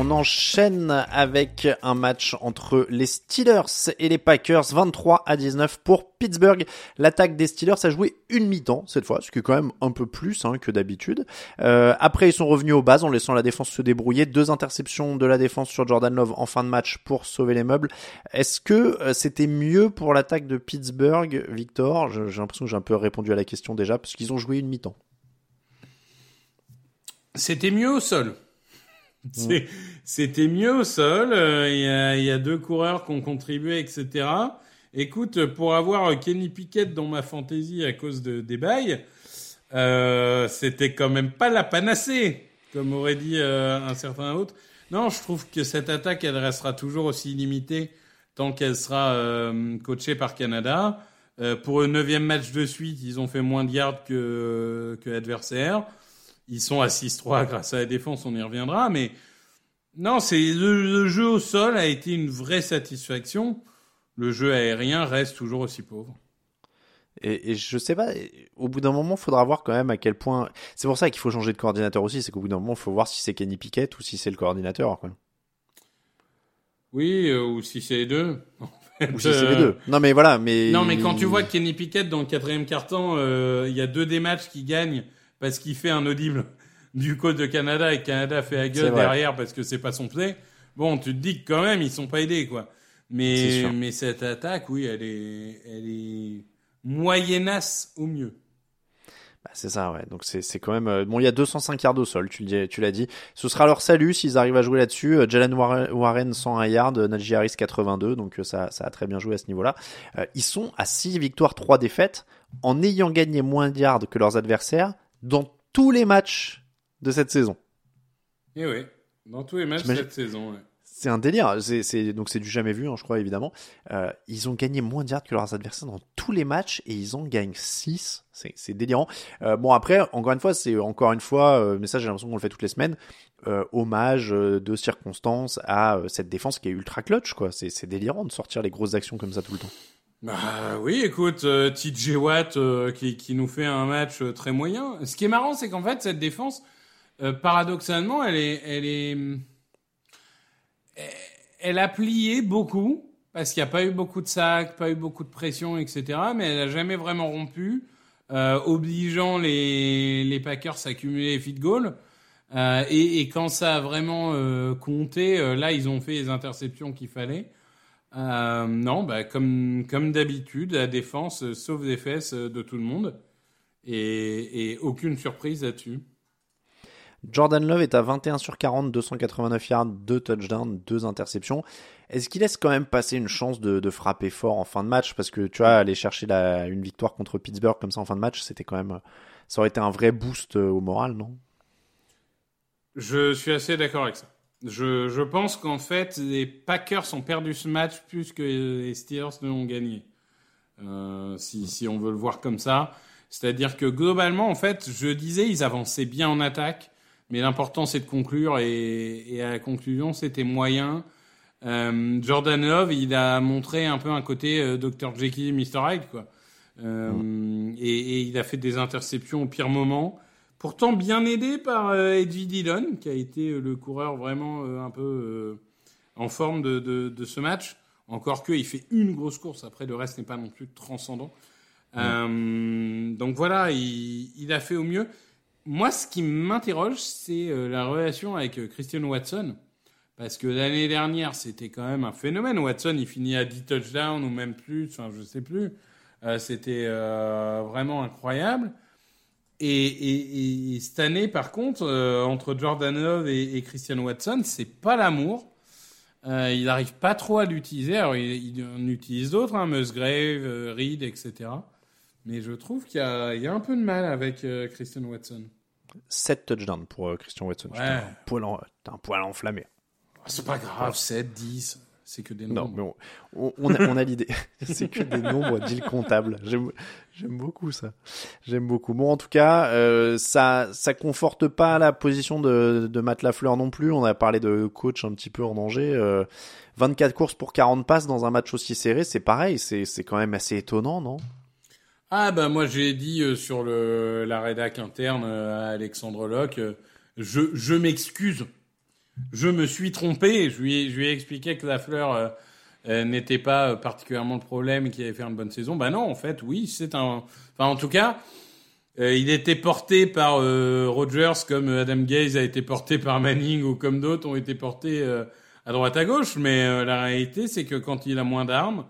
On enchaîne avec un match entre les Steelers et les Packers, 23 à 19 pour Pittsburgh. L'attaque des Steelers a joué une mi-temps cette fois, ce qui est quand même un peu plus hein, que d'habitude. Euh, après, ils sont revenus aux bases en laissant la défense se débrouiller. Deux interceptions de la défense sur Jordan Love en fin de match pour sauver les meubles. Est-ce que euh, c'était mieux pour l'attaque de Pittsburgh, Victor? J'ai l'impression que j'ai un peu répondu à la question déjà, parce qu'ils ont joué une mi-temps. C'était mieux au sol. C'était mieux au sol. euh, Il y, a, y a deux coureurs qui ont contribué, etc. Écoute, pour avoir Kenny Pickett dans ma fantaisie à cause de, des euh, c'était quand même pas la panacée, comme aurait dit euh, un certain autre. Non, je trouve que cette attaque, elle restera toujours aussi limitée tant qu'elle sera euh, coachée par Canada. Euh, pour le neuvième match de suite, ils ont fait moins de yards que, que l'adversaire. Ils sont à 6-3 grâce à la défense, on y reviendra, mais Non, c'est le, le jeu au sol a été une vraie satisfaction. Le jeu aérien reste toujours aussi pauvre. Et, et je sais pas, au bout d'un moment, il faudra voir quand même à quel point. C'est pour ça qu'il faut changer de coordinateur aussi, c'est qu'au bout d'un moment, il faut voir si c'est Kenny Pickett ou si c'est le coordinateur. Quoi. Oui, euh, ou si c'est les deux. Ou si c'est les Euh, deux. Non mais voilà, mais. Non, mais quand tu vois Kenny Pickett dans le quatrième carton, euh, il y a deux des matchs qui gagnent parce qu'il fait un audible du coach de Canada et Canada fait la gueule derrière parce que c'est pas son play. Bon, tu te dis que quand même ils sont pas aidés quoi. Mais mais cette attaque, oui, elle est elle est moyennasse au mieux. Bah, c'est ça, ouais. Donc c'est c'est quand même euh, bon. Il y a 205 yards au sol. Tu l'as dit. Ce sera leur salut s'ils arrivent à jouer là-dessus. Euh, Jalen Warren, Warren 101 yards, euh, Najee Harris 82. Donc ça ça a très bien joué à ce niveau-là. Ils sont à 6 victoires, 3 défaites, en ayant gagné moins de yards que leurs adversaires dans tous les matchs de cette saison. Et oui, dans tous les matchs T'imagines- cette saison. ouais. C'est un délire. C'est, donc c'est du jamais vu, hein, je crois, évidemment. Euh, ils ont gagné moins de yards que leurs adversaires dans tous les matchs et ils en gagnent 6. C'est, délirant. Euh, bon, après, encore une fois, c'est encore une fois, euh, mais ça, j'ai l'impression qu'on le fait toutes les semaines, euh, hommage de circonstances à cette défense qui est ultra clutch, quoi. C'est, c'est délirant de sortir les grosses actions comme ça tout le temps. Bah oui, écoute, euh, TJ Watt euh, qui, qui nous fait un match euh, très moyen. Ce qui est marrant, c'est qu'en fait, cette défense, euh, paradoxalement, elle est, elle est, elle a plié beaucoup parce qu'il n'y a pas eu beaucoup de sacs, pas eu beaucoup de pression, etc. Mais elle a jamais vraiment rompu, euh, obligeant les, les Packers à accumuler les feed goals. Euh, et, et quand ça a vraiment euh, compté, euh, là, ils ont fait les interceptions qu'il fallait. Euh, non, bah, comme, comme d'habitude, la défense euh, sauve des fesses euh, de tout le monde. Et, et aucune surprise là-dessus. Jordan Love est à 21 sur 40, 289 yards, 2 touchdowns, 2 interceptions. Est-ce qu'il laisse quand même passer une chance de, de frapper fort en fin de match? Parce que tu vois, aller chercher la, une victoire contre Pittsburgh comme ça en fin de match, c'était quand même. Ça aurait été un vrai boost au moral, non? Je suis assez d'accord avec ça. Je, je pense qu'en fait, les Packers ont perdu ce match plus que les Steelers ne l'ont gagné. Euh, si, si on veut le voir comme ça. C'est-à-dire que globalement, en fait, je disais, ils avançaient bien en attaque, mais l'important c'est de conclure et, et à la conclusion, c'était moyen. Euh, Jordan Love, il a montré un peu un côté euh, Dr. Jekyll, Mr. Hyde, quoi. Euh, et, et il a fait des interceptions au pire moment. Pourtant bien aidé par euh, Edgy Dillon, qui a été euh, le coureur vraiment euh, un peu en forme de, de, de ce match. Encore que il fait une grosse course, après le reste n'est pas non plus transcendant. Euh, donc voilà, il, il a fait au mieux. Moi, ce qui m'interroge, c'est la relation avec Christian Watson. Parce que l'année dernière, c'était quand même un phénomène. Watson, il finit à 10 touchdowns ou même plus, enfin, je sais plus. Euh, c'était euh, vraiment incroyable. Et, et, et cette année, par contre, euh, entre Jordan Love et, et Christian Watson, c'est pas l'amour. Euh, il n'arrive pas trop à l'utiliser. Alors, il, il en utilise d'autres, hein, Musgrave, euh, Reed, etc. Mais je trouve qu'il y, a- il y a un peu de mal avec euh, Christian Watson. 7 touchdowns pour Christian Watson. Ouais. Putain, un poil en- t'as un poil enflammé. Ah, C'est pas grave, 7, 10, c'est que des Non, nombres. mais on, on- a, on a l'idée. c'est que des nombres d'îles comptables. J'aime, j'aime beaucoup ça. J'aime beaucoup. Bon, en tout cas, euh, ça, ça conforte pas la position de, de Matt Lafleur non plus. On a parlé de coach un petit peu en danger. Euh, 24 courses pour 40 passes dans un match aussi serré, c'est pareil. C'est, c'est quand même assez étonnant, non? Ah bah moi j'ai dit euh, sur le la rédac interne euh, à Alexandre Locke, euh, je, je m'excuse, je me suis trompé. Je lui ai, je lui ai expliqué que la fleur euh, euh, n'était pas euh, particulièrement le problème et qu'il avait fait une bonne saison. Bah non, en fait, oui, c'est un. Enfin, en tout cas, euh, il était porté par euh, Rogers comme Adam Gaze a été porté par Manning ou comme d'autres ont été portés euh, à droite à gauche. Mais euh, la réalité, c'est que quand il a moins d'armes,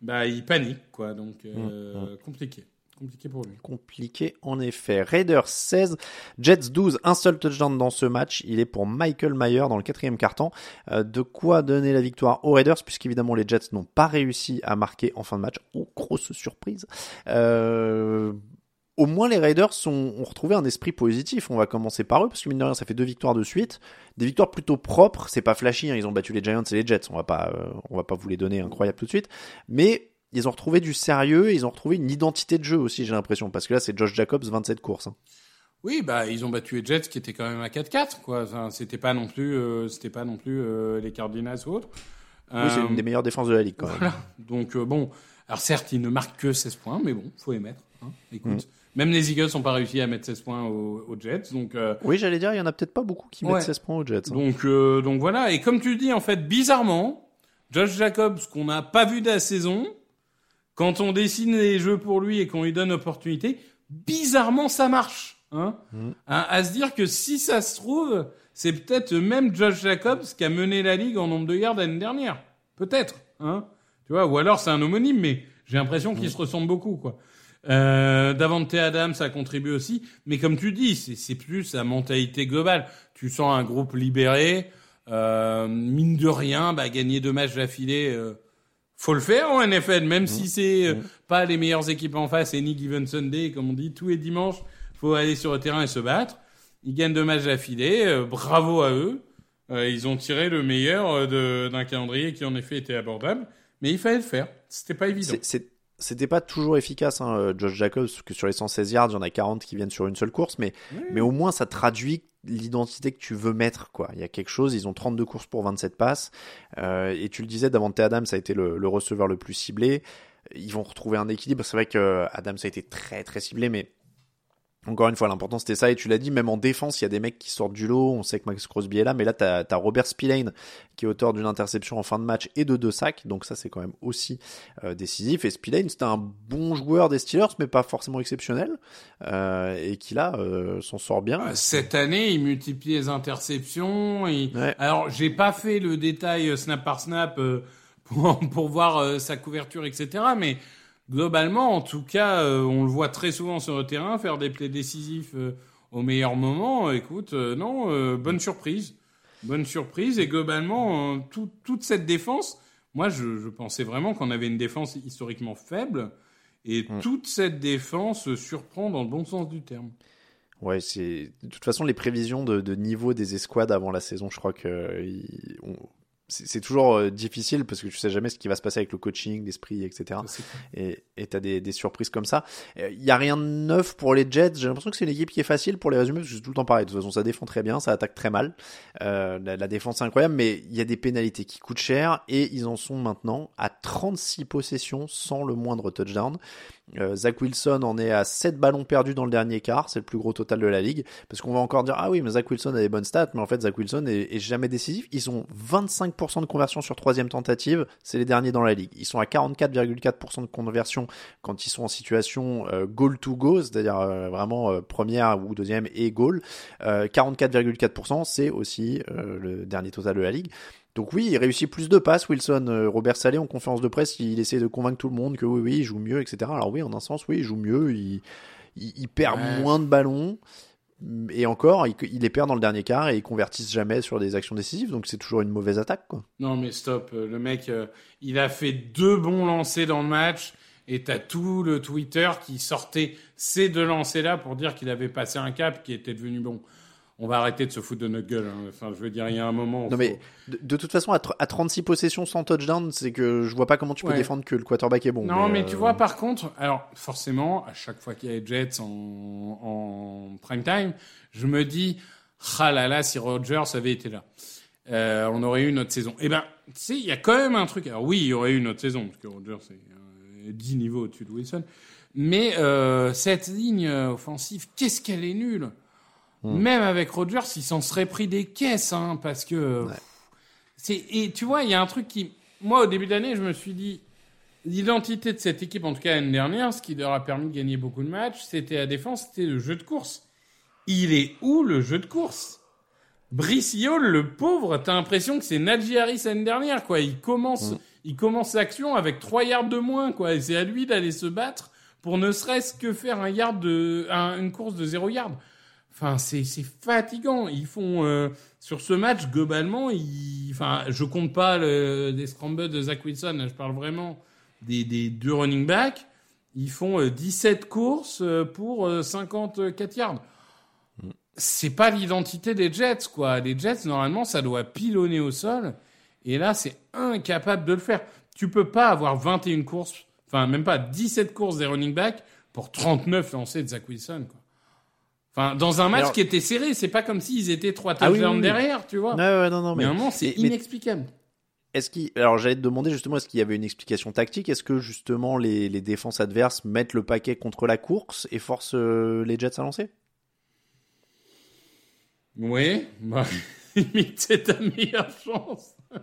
bah il panique quoi. Donc euh, compliqué, compliqué pour lui. Compliqué en effet. Raiders 16, Jets 12, un seul touchdown dans ce match. Il est pour Michael Mayer dans le quatrième carton. Euh, de quoi donner la victoire aux Raiders, puisqu'évidemment les Jets n'ont pas réussi à marquer en fin de match. Oh, grosse surprise. Euh, au moins les Raiders ont retrouvé un esprit positif. On va commencer par eux, parce que mine de rien, ça fait deux victoires de suite. Des victoires plutôt propres. C'est pas flashy, hein. ils ont battu les Giants et les Jets. On va pas, euh, on va pas vous les donner incroyables tout de suite. Mais ils ont retrouvé du sérieux, ils ont retrouvé une identité de jeu aussi, j'ai l'impression. Parce que là, c'est Josh Jacobs, 27 courses. hein. Oui, bah ils ont battu les Jets qui étaient quand même à 4-4 quoi. Enfin, c'était pas non plus euh, c'était pas non plus euh, les Cardinals ou autres. Oui, c'est Euh, une des meilleures défenses de la ligue quand même. voilà. Donc euh, bon, alors certes, ils ne marquent que 16 points, mais bon, faut les mettre. hein. Écoute, même les Eagles n'ont pas réussi à mettre 16 points aux, aux Jets, donc euh, Oui, j'allais dire, il y en a peut-être pas beaucoup qui Ouais. mettent 16 points aux Jets. hein. donc euh, donc voilà. Et comme tu dis, en fait, bizarrement, Josh Jacobs, qu'on n'a pas vu de la saison, quand on dessine les jeux pour lui et qu'on lui donne opportunité, bizarrement ça marche. Hein à, à se dire que si ça se trouve, c'est peut-être même Josh Jacobs qui a mené la ligue en nombre de yards l'année dernière. Peut-être. Hein tu vois, ou alors c'est un homonyme, mais j'ai l'impression qu'ils se ressemblent beaucoup, quoi. Euh, Davante Adams, ça contribue aussi, mais comme tu dis, c'est, plus la mentalité globale. Tu sens un groupe libéré, euh, mine de rien, bah, gagner deux matchs d'affilée, euh, faut le faire en NFL, même si c'est euh, pas les meilleures équipes en face, any given Sunday, comme on dit, tous les dimanches, faut aller sur le terrain et se battre. Ils gagnent deux matchs d'affilée, euh, bravo à eux. Euh, ils ont tiré le meilleur de- d'un calendrier qui en effet était abordable, mais il fallait le faire. C'était pas évident. C'est- C'était pas toujours efficace, hein, euh, Josh Jacobs, parce que sur les 116 yards, il y en a 40 qui viennent sur une seule course, mais, mais au moins ça traduit l'identité que tu veux mettre. quoi. Il y a quelque chose, ils ont 32 courses pour 27 passes, euh, et tu le disais, Davante Adams a été le, le receveur le plus ciblé. Ils vont retrouver un équilibre. C'est vrai que Adams a été très très ciblé, mais encore une fois, l'important c'était ça, et tu l'as dit, même en défense, il y a des mecs qui sortent du lot, on sait que Max Crosby est là, mais là, t'as as Robert Spillane, qui est auteur d'une interception en fin de match et de deux sacs, donc ça c'est quand même aussi euh, décisif, et Spillane, c'était un bon joueur des Steelers, mais pas forcément exceptionnel, euh, et qui là, euh, s'en sort bien. Euh, Cette année, il multiplie les interceptions. Ouais. Alors, j'ai pas fait le détail euh, snap par snap euh, pour, pour voir euh, sa couverture, etc. Mais globalement, en tout cas, euh, on le voit très souvent sur le terrain faire des plays décisifs euh, au meilleur moment. Écoute, euh, non, bonne surprise, bonne surprise. Et globalement, tout- toute cette défense, moi, je, je pensais vraiment qu'on avait une défense historiquement faible. Et toute cette défense surprend dans le bon sens du terme. Ouais, c'est de toute façon les prévisions de, de niveau des escouades avant la saison, je crois que euh, on- c'est toujours euh, difficile parce que tu sais jamais ce qui va se passer avec le coaching, l'esprit, etc. Et et t'as des, des surprises comme ça. Il y a rien de neuf pour les Jets. J'ai l'impression que c'est une équipe qui est facile pour les résumer parce que c'est tout le temps pareil. De toute façon, ça défend très bien, ça attaque très mal. Euh, la, la défense est incroyable, mais il y a des pénalités qui coûtent cher et ils en sont maintenant à 36 possessions sans le moindre touchdown. Euh, Zach Wilson en est à 7 ballons perdus dans le dernier quart, c'est le plus gros total de la ligue. Parce qu'on va encore dire, ah oui, mais Zach Wilson a des bonnes stats, mais en fait, Zach Wilson est, jamais décisif. Ils ont 25% de conversion sur troisième tentative, c'est les derniers dans la ligue. Ils sont à 44,4% de conversion quand ils sont en situation euh, goal to go, c'est-à-dire euh, vraiment euh, première ou deuxième et goal. Euh, 44,4%, c'est aussi euh, le dernier total de la ligue. Donc oui, il réussit plus de passes, Wilson. Euh, Robert Salé, en conférence de presse, il essaie de convaincre tout le monde que oui, oui, il joue mieux, etc. Alors oui, en un sens, oui, il joue mieux, il, il, il perd Ouais. moins de ballons, et encore, il, il les perd dans le dernier quart et ils convertissent jamais sur des actions décisives, donc c'est toujours une mauvaise attaque, quoi. Non mais stop, euh, le mec, euh, il a fait deux bons lancers dans le match et t'as tout le Twitter qui sortait ces deux lancers-là pour dire qu'il avait passé un cap qui était devenu bon. On va arrêter de se foutre de notre gueule. hein. Enfin, je veux dire, il y a un moment. Non faut- mais de, de toute façon, à, tr- à 36 possessions sans touchdown, c'est que je vois pas comment tu peux Ouais. défendre que le quarterback est bon. Non, mais, euh, tu vois, par contre, alors forcément, à chaque fois qu'il y a les Jets en, en prime time, je me dis, ah là là, si Rodgers avait été là, euh, on aurait eu notre saison. Eh ben, tu sais, il y a quand même un truc. Alors oui, il y aurait eu notre saison parce que Rodgers c'est euh, 10 niveaux au-dessus de Wilson. Mais euh, cette ligne euh, offensive, qu'est-ce qu'elle est nulle? Même avec Rodgers, il s'en serait pris des caisses, hein, parce que c'est et tu vois, il y a un truc qui, moi, au début d'année, je me suis dit, l'identité de cette équipe, en tout cas l'année dernière, ce qui leur a permis de gagner beaucoup de matchs, c'était la défense, c'était le jeu de course. Il est où le jeu de course? Brice le pauvre, t'as l'impression que c'est Najee Harris l'année dernière, quoi. Il commence, il commence l'action avec trois yards de moins, quoi. Et c'est à lui d'aller se battre pour ne serait-ce que faire un yard de, un- une course de zéro yard. Enfin, c'est fatigant. Ils font euh, sur ce match globalement, ils, enfin, je compte pas le, des scrambles de Zach Wilson. Je parle vraiment des, des deux running backs. Ils font euh, 17 courses euh, pour euh, 54 yards. C'est pas l'identité des Jets, quoi. Les Jets, normalement, ça doit pilonner au sol. Et là, c'est incapable de le faire. Tu peux pas avoir 21 courses, enfin, même pas 17 courses des running backs pour 39 lancés de Zach Wilson, quoi. Enfin, dans un match Alors- qui était serré, c'est pas comme s'ils étaient trois Ah oui, touchdowns oui, oui. derrière, tu vois. Ouais, non, non, mais mais. à un moment, c'est mais inexplicable. Est-ce qu'il, alors j'allais te demander justement, est-ce qu'il y avait une explication tactique? Est-ce que justement les, les défenses adverses mettent le paquet contre la course et forcent euh, les Jets à lancer? Oui, bah, limite, c'est ta meilleure chance.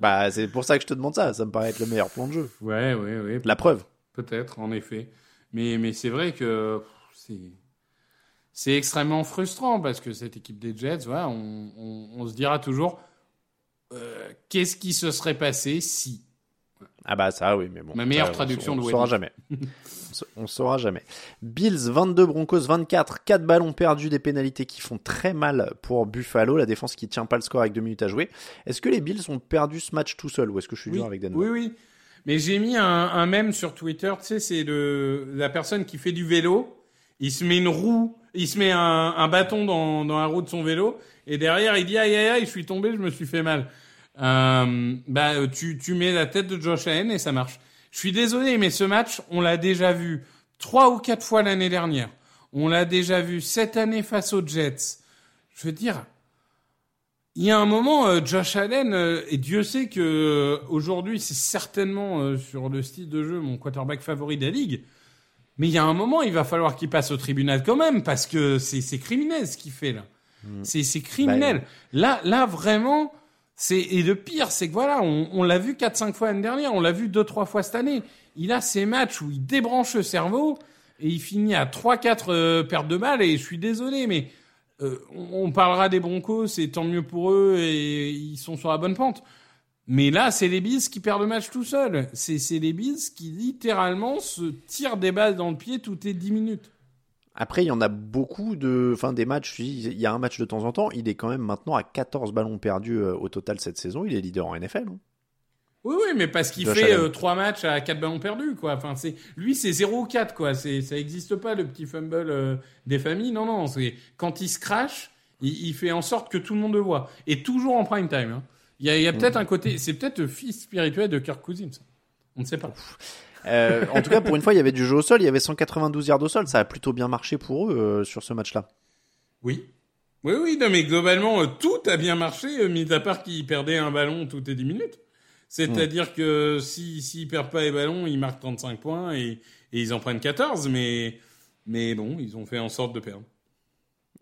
Bah, c'est pour ça que je te demande ça. Ça me paraît être le meilleur plan de jeu. Ouais, ouais, ouais. La preuve. Peut-être, en effet. Mais, mais c'est vrai que c'est, c'est extrêmement frustrant parce que cette équipe des Jets, voilà, on, on, on se dira toujours euh, qu'est-ce qui se serait passé si? Ah bah ça oui, mais bon. Ma meilleure ça, traduction on, de on saura jamais. On sa- on saura jamais. Bills 22, Broncos 24, 4 ballons perdus, des pénalités qui font très mal pour Buffalo, la défense qui tient pas le score avec 2 minutes à jouer. Est-ce que les Bills ont perdu ce match tout seul ou est-ce que je suis Oui, dur avec Denver? oui, oui. Mais j'ai mis un, un mème sur Twitter, tu sais, c'est la personne qui fait du vélo. Il se met une roue, il se met un, un bâton dans, dans la roue de son vélo, et derrière il dit aïe aïe aïe, je suis tombé, je me suis fait mal. Euh, bah, tu, tu mets la tête de Josh Allen et ça marche. Je suis désolé, mais ce match, on l'a déjà vu trois ou quatre fois l'année dernière. On l'a déjà vu cette année face aux Jets. Je veux dire, il y a un moment, euh, Josh Allen, euh, et Dieu sait que euh, aujourd'hui c'est certainement sur le style de jeu mon quarterback favori de la ligue. Mais il y a un moment, il va falloir qu'il passe au tribunal quand même, parce que c'est c'est criminel ce qu'il fait là. C'est c'est criminel. Là, là vraiment, c'est et le pire, c'est que voilà, on, on l'a vu 4-5 fois l'année dernière, on l'a vu 2-3 fois cette année. Il a ces matchs où il débranche le cerveau et il finit à 3-4 euh, pertes de balles. Et je suis désolé, mais euh, on, on parlera des Broncos, c'est tant mieux pour eux et ils sont sur la bonne pente. Mais là, c'est les Bills qui perdent le match tout seuls. C'est c'est les Bills qui littéralement se tirent des balles dans le pied toutes les 10 minutes. Après, il y en a beaucoup de, enfin, des matchs. Il y a un match de temps en temps. Il est quand même maintenant à 14 ballons perdus euh, au total cette saison. Il est leader en NFL. hein. Oui, oui, mais parce qu'il fait euh, trois matchs à quatre ballons perdus, quoi. Enfin, c'est lui, c'est 0 ou 4, quoi. C'est ça existe pas le petit fumble euh, des familles. Non, non. C'est quand il se crache, il, il fait en sorte que tout le monde le voit et toujours en prime time. hein. Il y a, y a peut-être un côté, c'est peut-être le fils spirituel de Kirk Cousins. On ne sait pas. Euh, en tout cas, pour une fois, il y avait du jeu au sol. Il y avait 192 yards au sol. Ça a plutôt bien marché pour eux euh, sur ce match-là. Oui. Oui, oui, non, mais globalement, euh, tout a bien marché, euh, mis à part qu'ils perdaient un ballon toutes les 10 minutes. C'est-à-dire que si, s'ils perdent pas les ballons, ils marquent 35 points et, et ils en prennent 14, mais, mais bon, ils ont fait en sorte de perdre.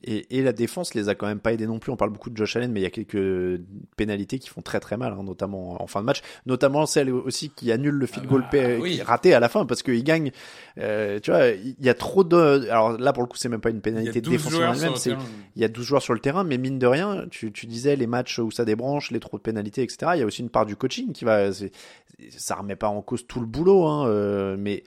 Et, et la défense les a quand même pas aidés non plus. On parle beaucoup de Josh Allen, mais il y a quelques pénalités qui font très très mal, hein, notamment en fin de match. Notamment celle aussi qui annule le field goal bah, oui. qui est raté à la fin parce qu'il gagne. Euh, tu vois, il y a trop de. Alors là, pour le coup, c'est même pas une pénalité 12 défensive en joueurs sur elle-même. le C'est terrain. il y a 12 joueurs sur le terrain, mais mine de rien, tu, tu disais les matchs où ça débranche, les trop de pénalités, etc. Il y a aussi une part du coaching qui va. Ça remet pas en cause tout le boulot, hein, euh, mais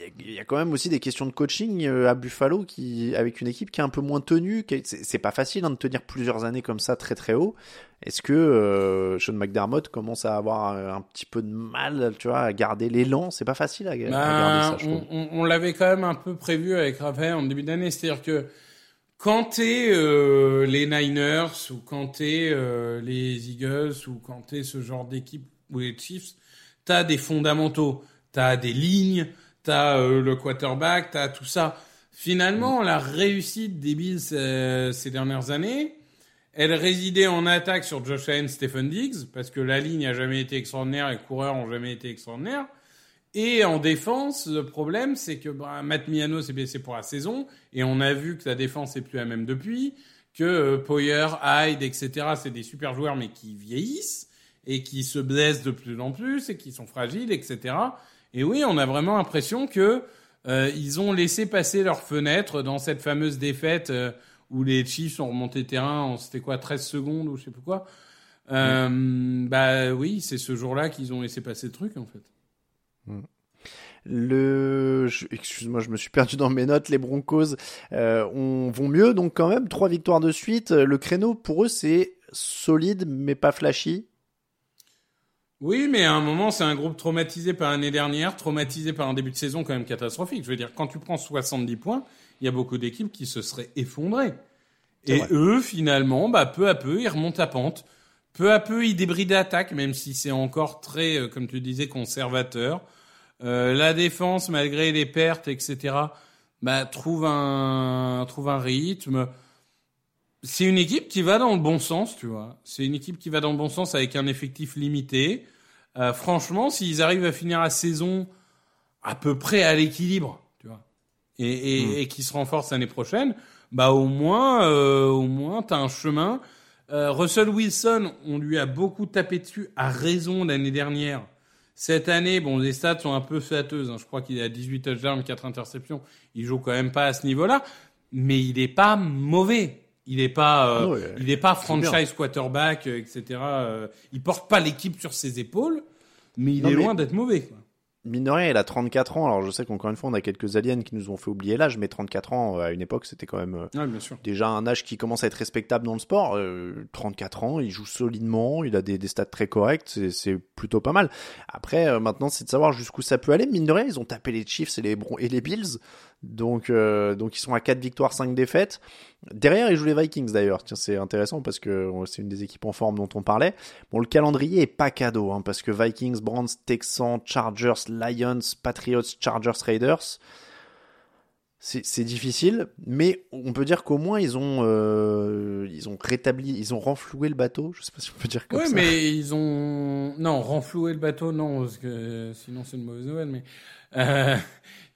il y, a, il y a quand même aussi des questions de coaching euh, à Buffalo qui, avec une équipe qui est un peu moins tenue. C'est pas facile hein, de tenir plusieurs années comme ça très très haut. Est-ce que euh, Sean McDermott commence à avoir un, un petit peu de mal, tu vois, à garder l'élan? C'est pas facile à, à garder Ben, ça, je on, trouve. on- on l'avait quand même un peu prévu avec Raphaël en début d'année, c'est-à-dire que quand t'es euh, les Niners ou quand t'es euh, les Eagles ou quand t'es ce genre d'équipe ou les Chiefs, t'as des fondamentaux, t'as des lignes, t'as euh, le quarterback, t'as tout ça. Finalement, la réussite des Bills euh, ces dernières années, elle résidait en attaque sur Josh Allen, Stephen Diggs, parce que la ligne a jamais été extraordinaire, les coureurs ont jamais été extraordinaires. Et en défense, le problème, c'est que bah, Matt Miano s'est blessé pour la saison, et on a vu que la défense est plus la même depuis, que euh, Poyer, Hyde, etc., c'est des super joueurs, mais qui vieillissent, et qui se blessent de plus en plus, et qui sont fragiles, etc. Et oui, on a vraiment l'impression que euh, ils ont laissé passer leur fenêtre dans cette fameuse défaite euh, où les Chiefs ont remonté terrain en, c'était quoi, 13 secondes ou je sais plus quoi. Euh, Bah oui, c'est ce jour-là qu'ils ont laissé passer le truc, en fait. Le, je- excuse-moi, je me suis perdu dans mes notes. Les Broncos euh, on, vont mieux, donc quand même trois victoires de suite. Le créneau pour eux c'est solide mais pas flashy. Oui, mais à un moment, c'est un groupe traumatisé par l'année dernière, traumatisé par un début de saison quand même catastrophique. Je veux dire, quand tu prends 70 points, il y a beaucoup d'équipes qui se seraient effondrées. Et vrai. eux, finalement, bah, peu à peu, ils remontent à pente. Peu à peu, ils débrident l'attaque, même si c'est encore très, euh, comme tu disais, conservateur. Euh, la défense, malgré les pertes, etc., bah, trouve un, trouve un rythme. C'est une équipe qui va dans le bon sens, tu vois. C'est une équipe qui va dans le bon sens avec un effectif limité. Euh, franchement, s'ils arrivent à finir la saison à peu près à l'équilibre, tu vois, et, et, Hmm. et qui se renforcent l'année prochaine, bah au moins, euh, au moins, t'as un chemin. Euh, Russell Wilson, on lui a beaucoup tapé dessus à raison l'année dernière. Cette année, bon, les stats sont un peu flatteuses. hein. Je crois qu'il a 18 touchdowns, 4 interceptions. Il joue quand même pas à ce niveau-là, mais il est pas mauvais. Il est pas, euh, Ah il pas franchise quarterback, euh, etc. Euh, il porte pas l'équipe sur ses épaules, mais il Non, est mais- loin d'être mauvais. Quoi. Mine de rien, il a 34 ans. Alors je sais qu'encore une fois, on a quelques aliens qui nous ont fait oublier l'âge, mais 34 ans, à une époque, c'était quand même Ouais, bien sûr. déjà un âge qui commence à être respectable dans le sport. Euh, 34 ans, il joue solidement, il a des, des stats très corrects, c'est- plutôt pas mal. Après, euh, maintenant, c'est de savoir jusqu'où ça peut aller. Mine de rien, ils ont tapé les Chiefs et les, et les Bills, donc, euh, donc ils sont à 4 victoires, 5 défaites. Derrière, ils jouent les Vikings d'ailleurs. Tiens, c'est intéressant parce que euh, c'est une des équipes en forme dont on parlait. Bon, le calendrier est pas cadeau, hein, parce que Vikings, Browns, Texans, Chargers, Lions, Patriots, Chargers, Raiders. C'est difficile, mais on peut dire qu'au moins ils ont euh, ils ont rétabli, ils ont renfloué le bateau. Je sais pas si on peut dire comme Ouais, ça. mais ils ont non renfloué le bateau, non, parce que sinon c'est une mauvaise nouvelle. Mais euh,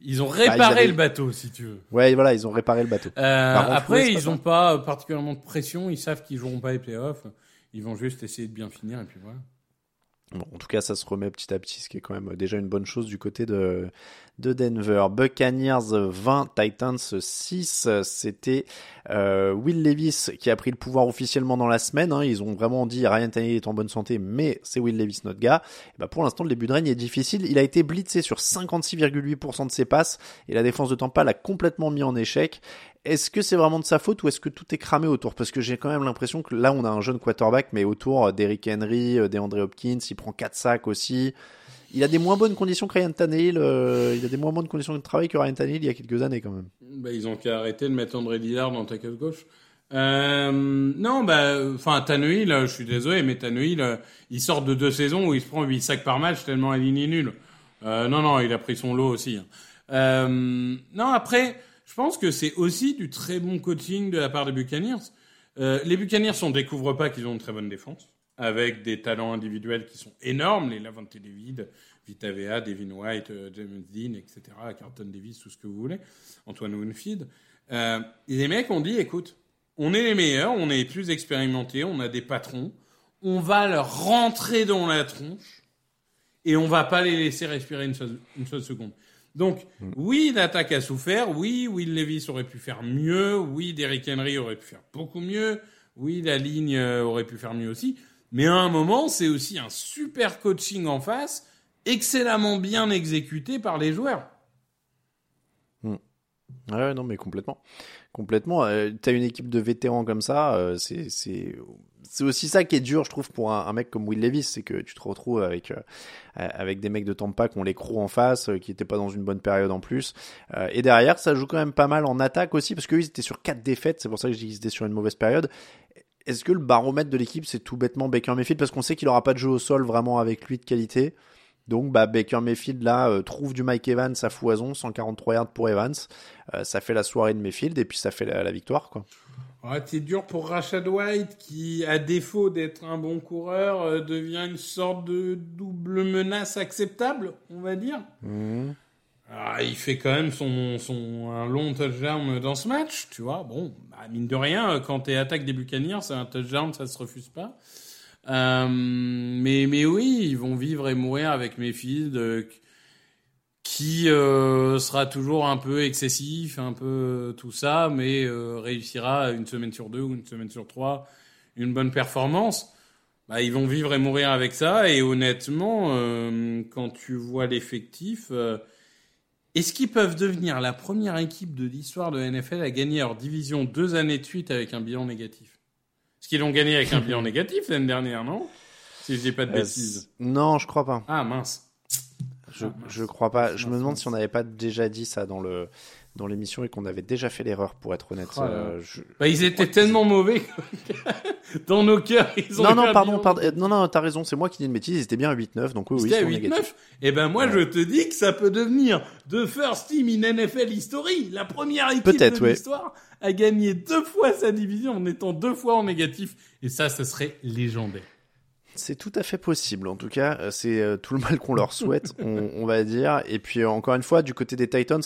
ils ont réparé Bah, avaient- le bateau, si tu veux. Ouais, voilà, ils ont réparé le bateau. Euh, après, ils n'ont pas particulièrement de pression. Ils savent qu'ils joueront pas les playoffs. Ils vont juste essayer de bien finir et puis voilà. En tout cas, ça se remet petit à petit, ce qui est quand même déjà une bonne chose du côté de, de Denver. Buccaneers 20, Titans 6. C'était euh, Will Levis qui a pris le pouvoir officiellement dans la semaine. hein. Ils ont vraiment dit Ryan Tannehill est en bonne santé, mais c'est Will Levis notre gars. Bah, pour l'instant, le début de règne est difficile. Il a été blitzé sur 56,8% de ses passes et la défense de Tampa l'a complètement mis en échec. Est-ce que c'est vraiment de sa faute ou est-ce que tout est cramé autour? Parce que j'ai quand même l'impression que là, on a un jeune quarterback, mais autour euh, d'Eric Henry, euh, DeAndre Hopkins, il prend 4 sacs aussi. Il a des moins bonnes conditions que Ryan Tannehill. euh, il a des moins bonnes conditions de travail que Ryan Tannehill il y a quelques années quand même. Bah, ils ont qu'à arrêter de mettre André Lillard dans tackle gauche. Non, bah, enfin, Tannehill, je suis désolé, mais Tannehill, il sort de deux saisons où il se prend 8 sacs par match tellement la ligne est nulle. Non, non, il a pris son lot aussi. hein. Non, après, je pense que c'est aussi du très bon coaching de la part des Buccaneers. Euh, les Buccaneers, on découvre pas qu'ils ont une très bonne défense, avec des talents individuels qui sont énormes, les Lavante David, Vita Vea, Devin White, euh, James Dean, etc., Carlton Davis, tout ce que vous voulez, Antoine Winfield. Euh, les mecs ont dit, écoute, on est les meilleurs, on est les plus expérimentés, on a des patrons, on va leur rentrer dans la tronche et on va pas les laisser respirer une une seule seconde. Donc, oui, l'attaque a souffert, oui, Will Levis aurait pu faire mieux, oui, Derrick Henry aurait pu faire beaucoup mieux, oui, la ligne euh, aurait pu faire mieux aussi, mais à un moment, c'est aussi un super coaching en face, excellemment bien exécuté par les joueurs. Ouais, non, mais complètement. Complètement. Euh, T'as une équipe de vétérans comme ça, euh, c'est c'est aussi ça qui est dur, je trouve, pour un, mec comme Will Levis, c'est que tu te retrouves avec euh, avec des mecs de Tampa qui ont les en face, euh, qui étaient pas dans une bonne période en plus. Euh, et derrière, ça joue quand même pas mal en attaque aussi, parce qu'eux, ils étaient sur quatre défaites, c'est pour ça que qu'ils étaient sur une mauvaise période. Est-ce que le baromètre de l'équipe, c'est tout bêtement Baker Mayfield? Parce qu'on sait qu'il aura pas de jeu au sol vraiment avec lui de qualité. Donc bah, Baker Mayfield là euh, trouve du Mike Evans à foison, 143 yards pour Evans. Euh, ça fait la soirée de Mayfield et puis ça fait la, la victoire quoi. Ouais, c'est dur pour Rashad White qui, à défaut d'être un bon coureur, euh, devient une sorte de double menace acceptable, on va dire. Ah, il fait quand même son, son un long touchdown dans ce match, tu vois. Bon, bah, mine de rien, quand t'es attaque des Buccaneers, c'est un touchdown, ça se refuse pas. Euh, mais mais oui, ils vont vivre et mourir avec Mayfield, qui euh, sera toujours un peu excessif, un peu euh, tout ça, mais réussira une semaine sur deux ou une semaine sur trois une bonne performance. Bah, ils vont vivre et mourir avec ça. Et honnêtement, quand tu vois l'effectif, est-ce qu'ils peuvent devenir la première équipe de l'histoire de la NFL à gagner leur division deux années de suite avec un bilan négatif? Est-ce qu'ils l'ont gagné avec un bilan négatif l'année dernière, non? Si je dis pas de Euh, bêtises. non, je crois pas. Ah mince. Je, Ah, mince. je crois pas. Je me demande si on n'avait pas déjà dit ça dans le dans l'émission et qu'on avait déjà fait l'erreur, pour être honnête. Oh Euh, je- Bah, ils étaient tellement mauvais. dans nos cœurs, ils ont Non, non, pardon, pardon, euh, non, non, t'as raison, c'est moi qui dis une bêtise, ils étaient bien à 8-9, donc oui, oui, à ils sont 8-9. négatifs. Et ben moi, je te dis que ça peut devenir the first team in NFL history, la première équipe de ouais. l'histoire à gagner deux fois sa division en étant deux fois en négatif. Et ça, ce serait légendaire. C'est tout à fait possible. En tout cas, euh, c'est tout le mal qu'on leur souhaite, on, on va dire. Et puis, encore une fois, du côté des Titans,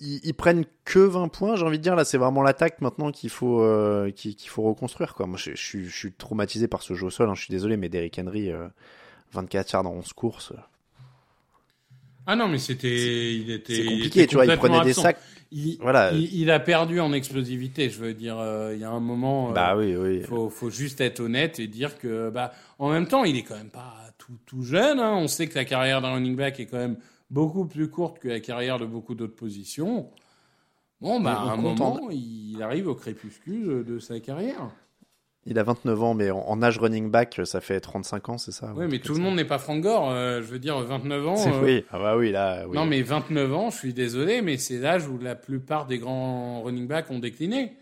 ils, ils prennent que 20 points. J'ai envie de dire, là, c'est vraiment l'attaque maintenant qu'il faut, euh, qu'il faut reconstruire. Quoi. Moi, je, je suis, je suis traumatisé par ce jeu au sol. hein. Je suis désolé, mais Derrick Henry, euh, 24 yards dans 11 courses. Ah non, mais c'était, il était. Il compliqué, était tu vois, il prenait des sacs. Il, Voilà. il, il a perdu en explosivité. Je veux dire, euh, il y a un moment. euh, Bah oui, oui. Faut, faut juste être honnête et dire que, bah, en même temps, il est quand même pas tout, tout jeune. Hein. On sait que la carrière d'un running back est quand même beaucoup plus courte que la carrière de beaucoup d'autres positions. Bon, bah, On à un moment, en- il arrive au crépuscule de sa carrière. Il a 29 ans, mais en, âge running back, ça fait 35 ans, c'est ça Oui, mais tout le monde n'est pas Frank Gore. euh, je veux dire, 29 ans. Euh, Oui, ah bah oui, là. oui. Non, mais 29 ans, je suis désolé, mais c'est l'âge où la plupart des grands running backs ont décliné.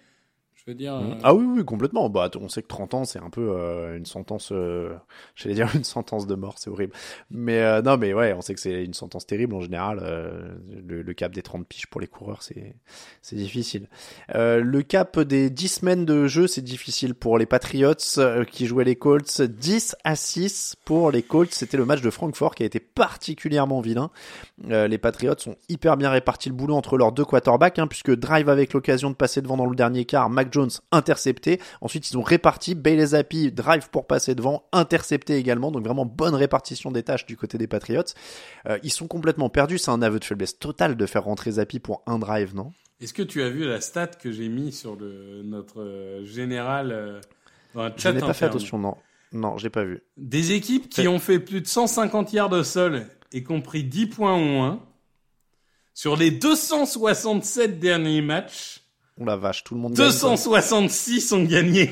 Veux dire. euh, Ah oui, oui, complètement. Bah, on sait que 30 ans, c'est un peu euh, une sentence, euh, j'allais dire une sentence de mort, c'est horrible. Mais euh, non, mais ouais, on sait que c'est une sentence terrible en général. euh, le, le cap des 30 piges pour les coureurs, c'est c'est difficile. Euh, le cap des 10 semaines de jeu, c'est difficile pour les Patriots euh, qui jouaient les Colts. 10 à 6 pour les Colts. C'était le match de Francfort qui a été particulièrement vilain. Euh, les Patriots ont hyper bien réparti le boulot entre leurs deux quarterbacks, hein, puisque drive avec l'occasion de passer devant dans le dernier quart, Mac Jones intercepté. Ensuite, ils ont réparti Bailey Zappi, drive pour passer devant, intercepté également. Donc vraiment bonne répartition des tâches du côté des Patriots. Euh, ils sont complètement perdus. C'est un aveu de faiblesse totale de faire rentrer Zappi pour un drive, non? Est-ce que tu as vu la stat que j'ai mis sur le, notre euh, général euh, dans un Je chat n'ai pas fait attention, non. Non, j'ai pas vu. Des équipes qui ont fait plus de 150 yards de sol et compris 10 points au moins. Sur les 267 derniers matchs, Oh la vache, tout le monde gagne, quoi. 266 ont gagné.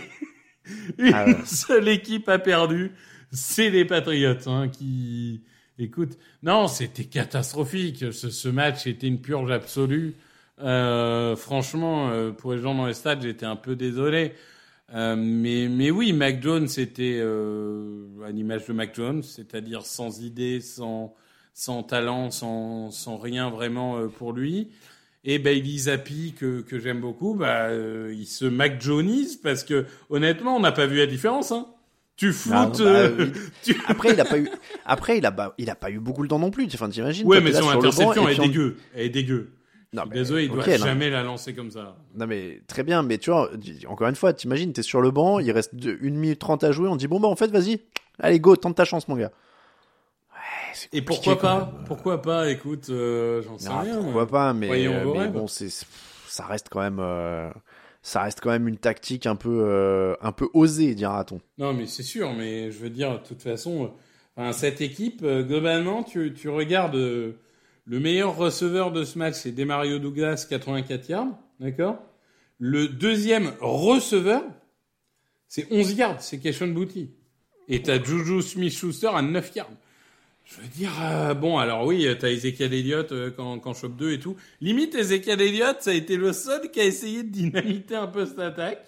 Une Ah ouais. seule équipe a perdu, c'est les Patriots, hein, qui, écoute, non, c'était catastrophique. Ce, ce match était une purge absolue. Euh, franchement, euh, pour les gens dans les stades, j'étais un peu désolé. Euh, mais, mais oui, Mac Jones était euh, à l'image de Mac Jones, c'est-à-dire sans idée, sans, sans talent, sans, sans rien vraiment euh, pour lui. Et Bailey Zappi que, que j'aime beaucoup, bah euh, il se Mac parce que honnêtement, on n'a pas vu la différence. Hein. Tu foutes. Ah, bah, euh, tu- Après, il a pas eu. Après, il a pas. Il a pas eu beaucoup le temps non plus. Enfin, t'imagines Ouais, mais son interception est on- dégueu. Elle est dégueu. Non, mais, Désolé, il ok, doit non. jamais la lancer comme ça. Non mais très bien, mais tu vois, encore une fois, t'imagines, t'es sur le banc, il reste 1 minute 30 à jouer, on dit bon bah en fait vas-y, allez go, tente ta chance mon gars. Et pourquoi pas. Pourquoi pas Écoute, euh, j'en sais Ah, rien. pourquoi pas, mais, Voyons vos mais bon, c'est ça reste quand même, euh, ça reste quand même une tactique un peu, euh, un peu osée, dira-t-on. Non, mais c'est sûr, mais je veux dire, de toute façon, enfin, cette équipe, globalement, tu, tu regardes le meilleur receveur de ce match, c'est Demario Douglas, 84 yards, d'accord? Le deuxième receveur, c'est 11 yards, c'est Keshon Boutti. Et t'as Juju Smith-Schuster à 9 yards. Je veux dire, euh, bon, alors oui, euh, t'as Ezekiel Elliott euh, quand, quand chope 2 et tout. Limite, Ezekiel Elliott, ça a été le seul qui a essayé de dynamiter un peu cette attaque.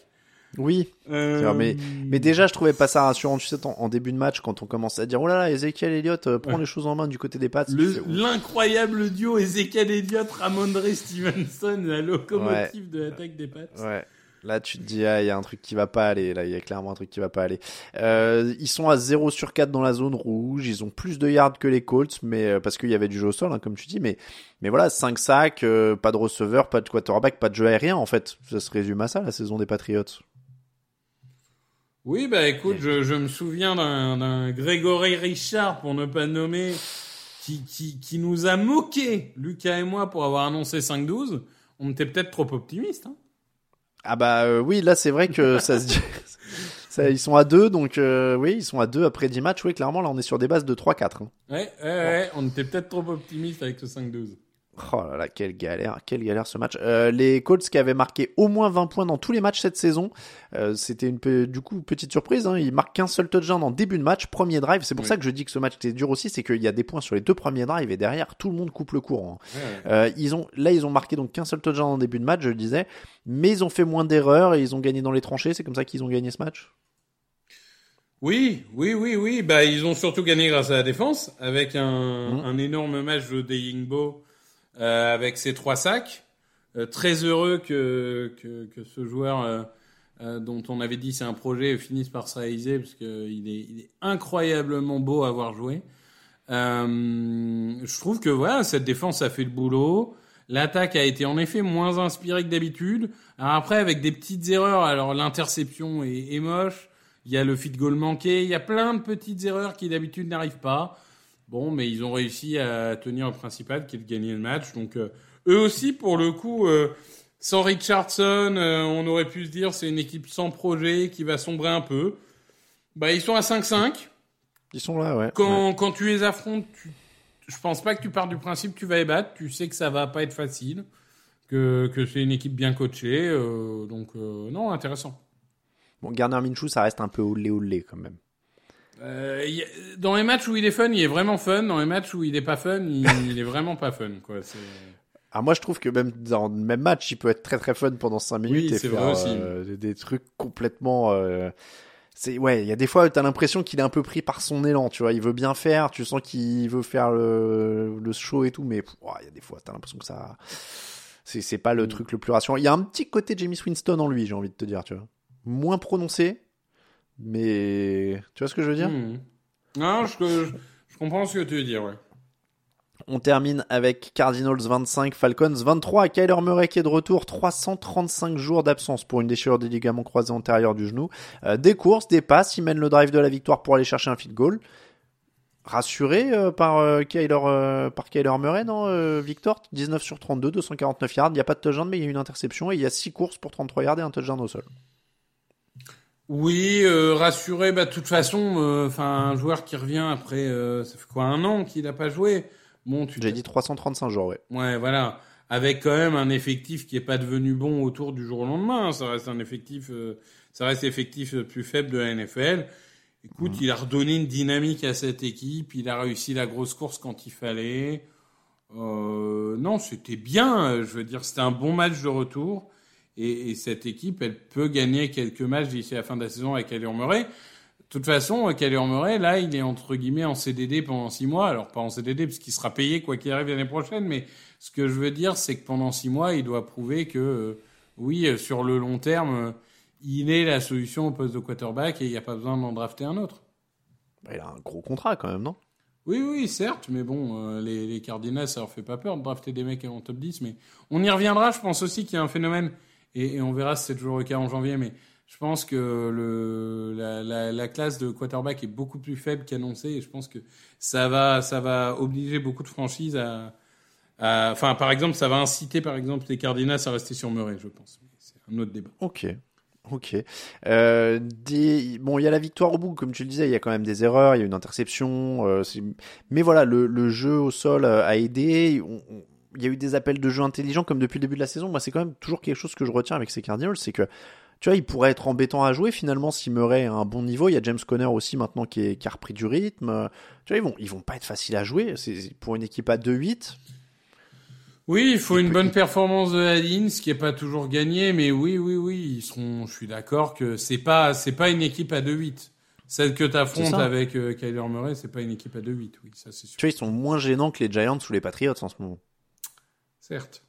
Oui. Euh, vrai, Mais, mais déjà, je trouvais pas ça rassurant, tu sais, en, en début de match, quand on commence à dire oh là là, Ezekiel Elliott euh, prend Ouais. les choses en main du côté des pattes. L'incroyable duo Ezekiel Elliott, Ramondre Stevenson, la locomotive de l'attaque des Pats. Ouais. Là, tu te dis, ah, il y a un truc qui va pas aller. Là, il y a clairement un truc qui va pas aller. Euh, ils sont à 0 sur 4 dans la zone rouge. Ils ont plus de yards que les Colts, mais euh, parce qu'il y avait du jeu au sol, hein, comme tu dis. Mais, mais voilà, 5 sacs, euh, pas de receveur, pas de quarterback, pas de jeu aérien, en fait. Ça se résume à ça, la saison des Patriots. Oui, bah écoute, je, je me souviens d'un Grégory Richard, pour ne pas nommer, qui, qui, qui nous a moqué, Lucas et moi, pour avoir annoncé 5-12. On était peut-être trop optimiste. Hein. Ah bah euh, oui, là, c'est vrai que ça se dit. Ça, ils sont à 2, donc euh, oui, ils sont à 2 après 10 matchs. Oui, clairement, là, on est sur des bases de 3-4. hein. Ouais, ouais, ouais, on était peut-être trop optimiste avec ce 5-12. Oh là là, quelle galère, quelle galère ce match. Euh, les Colts qui avaient marqué au moins 20 points dans tous les matchs cette saison, euh, c'était une du coup petite surprise. Hein, ils marquent qu'un seul touchdown en début de match, premier drive. C'est pour Oui. ça que je dis que ce match était dur aussi, c'est qu'il y a des points sur les deux premiers drives et derrière tout le monde coupe le courant. Ouais, ouais. Euh, ils ont là ils ont marqué donc qu'un seul touchdown en début de match, je le disais, mais ils ont fait moins d'erreurs et ils ont gagné dans les tranchées. C'est comme ça qu'ils ont gagné ce match? Oui, oui, oui, oui. Bah, ils ont surtout gagné grâce à la défense, avec un, Mhm. un énorme match de Deyingbo euh, avec ses trois sacs. Euh, très heureux que, que, que ce joueur euh, euh, dont on avait dit c'est un projet finisse par se réaliser parce qu'il est, il est incroyablement beau à voir jouer. Euh, je trouve que voilà, cette défense a fait le boulot. L'attaque a été en effet moins inspirée que d'habitude. Après, avec des petites erreurs, alors l'interception est, est moche. Il y a le feed goal manqué. Il y a plein de petites erreurs qui d'habitude n'arrivent pas. Bon, mais ils ont réussi à tenir le principal, qui est de gagner le match. Donc, euh, eux aussi, pour le coup, euh, sans Richardson, euh, on aurait pu se dire c'est une équipe sans projet qui va sombrer un peu. Bah, ils sont à 5-5. Ils sont là, ouais. Quand, quand tu les affrontes, tu, je pense pas que tu pars du principe que tu vas les battre. Tu sais que ça va pas être facile, que, que c'est une équipe bien coachée. donc, non, intéressant. Bon, Garner Minshew, ça reste un peu olé olé quand même. Euh, il y a- dans les matchs où il est fun, il est vraiment fun. Dans les matchs où il est pas fun, il, il est vraiment pas fun. Quoi. C'est- Ah, moi, je trouve que même dans le même match, il peut être très très fun pendant 5 minutes et c'est faire vrai aussi. euh, des- des trucs complètement. euh, C'est ouais, il y a des fois, t'as l'impression qu'il est un peu pris par son élan, tu vois. Il veut bien faire, tu sens qu'il veut faire le, le show et tout, mais pff, ouah, il y a des fois, t'as l'impression que ça, c'est c'est pas le Mm. truc le plus rassurant. Il y a un petit côté James Winston en lui, j'ai envie de te dire, tu vois. Moins prononcé, mais tu vois ce que je veux dire? Hmm. Non, je, je, je comprends ce que tu veux dire, ouais. On termine avec Cardinals 25, Falcons 23. Kyler Murray qui est de retour, 335 jours d'absence pour une déchirure des ligaments croisés antérieurs du genou. Euh, des courses, des passes, il mène le drive de la victoire pour aller chercher un field goal. Rassuré euh, par, euh, Kyler, par Kyler Murray, non, Victor? 19 sur 32, 249 yards. Il n'y a pas de touchdown, mais il y a une interception et il y a 6 courses pour 33 yards et un touchdown au sol. Oui, euh, rassuré, bah, de toute façon, euh, enfin, un joueur qui revient après, euh, ça fait quoi, un an qu'il n'a pas joué? Bon, tu J'ai dit 335 jours, ouais. Ouais, voilà. Avec quand même un effectif qui est pas devenu bon autour du jour au lendemain. Ça reste un effectif, euh, ça reste l'effectif le plus faible de la NFL. Écoute, il a redonné une dynamique à cette équipe. Il a réussi la grosse course quand il fallait. Euh, non, c'était bien. Je veux dire, c'était un bon match de retour. Et, et cette équipe, elle peut gagner quelques matchs d'ici la fin de la saison avec Kyler Murray. De toute façon, Kyler Murray, là, il est entre guillemets en CDD pendant six mois. Alors, pas en CDD, parce qu'il sera payé quoi qu'il arrive l'année prochaine. Mais ce que je veux dire, c'est que pendant six mois, il doit prouver que, euh, oui, euh, sur le long terme, euh, il est la solution au poste de quarterback et il n'y a pas besoin d'en drafter un autre. Bah, il a un gros contrat quand même, non? Oui, oui, certes, mais bon, euh, les, les Cardinals, ça leur fait pas peur de drafter des mecs en top 10, mais on y reviendra. Je pense aussi qu'il y a un phénomène, et, on verra si c'est toujours le cas en janvier, mais je pense que la, la, la classe de quarterback est beaucoup plus faible qu'annoncé, et je pense que ça va, ça va obliger beaucoup de franchises à, enfin, par exemple, ça va inciter, par exemple, les Cardinals à rester sur Murray, je pense. C'est un autre débat. Ok. Ok. Euh. Bon, il y a la victoire au bout, comme tu le disais, il y a quand même des erreurs, il y a une interception. euh, mais voilà, le, jeu au sol euh, a aidé. On- Il y a eu des appels de jeu intelligents comme depuis le début de la saison. Moi, c'est quand même toujours quelque chose que je retiens avec ces Cardinals, c'est que tu vois, il pourrait être embêtant à jouer finalement si Murray a un bon niveau. Il y a James Conner aussi maintenant qui, est, qui a repris du rythme. Tu vois, ils vont, ils vont pas être faciles à jouer. C'est pour une équipe à 2-8. Oui, il faut une bonne performance de la ligne, ce qui est pas toujours gagné, mais oui, oui, oui, ils seront. Je suis d'accord que c'est pas, c'est pas une équipe à 2-8. Celle que tu affrontes avec euh, Kyler Murray, c'est pas une équipe à 2-8, oui, ça c'est sûr. Tu vois, ils sont moins gênants que les Giants ou les Patriots en ce moment. Certes.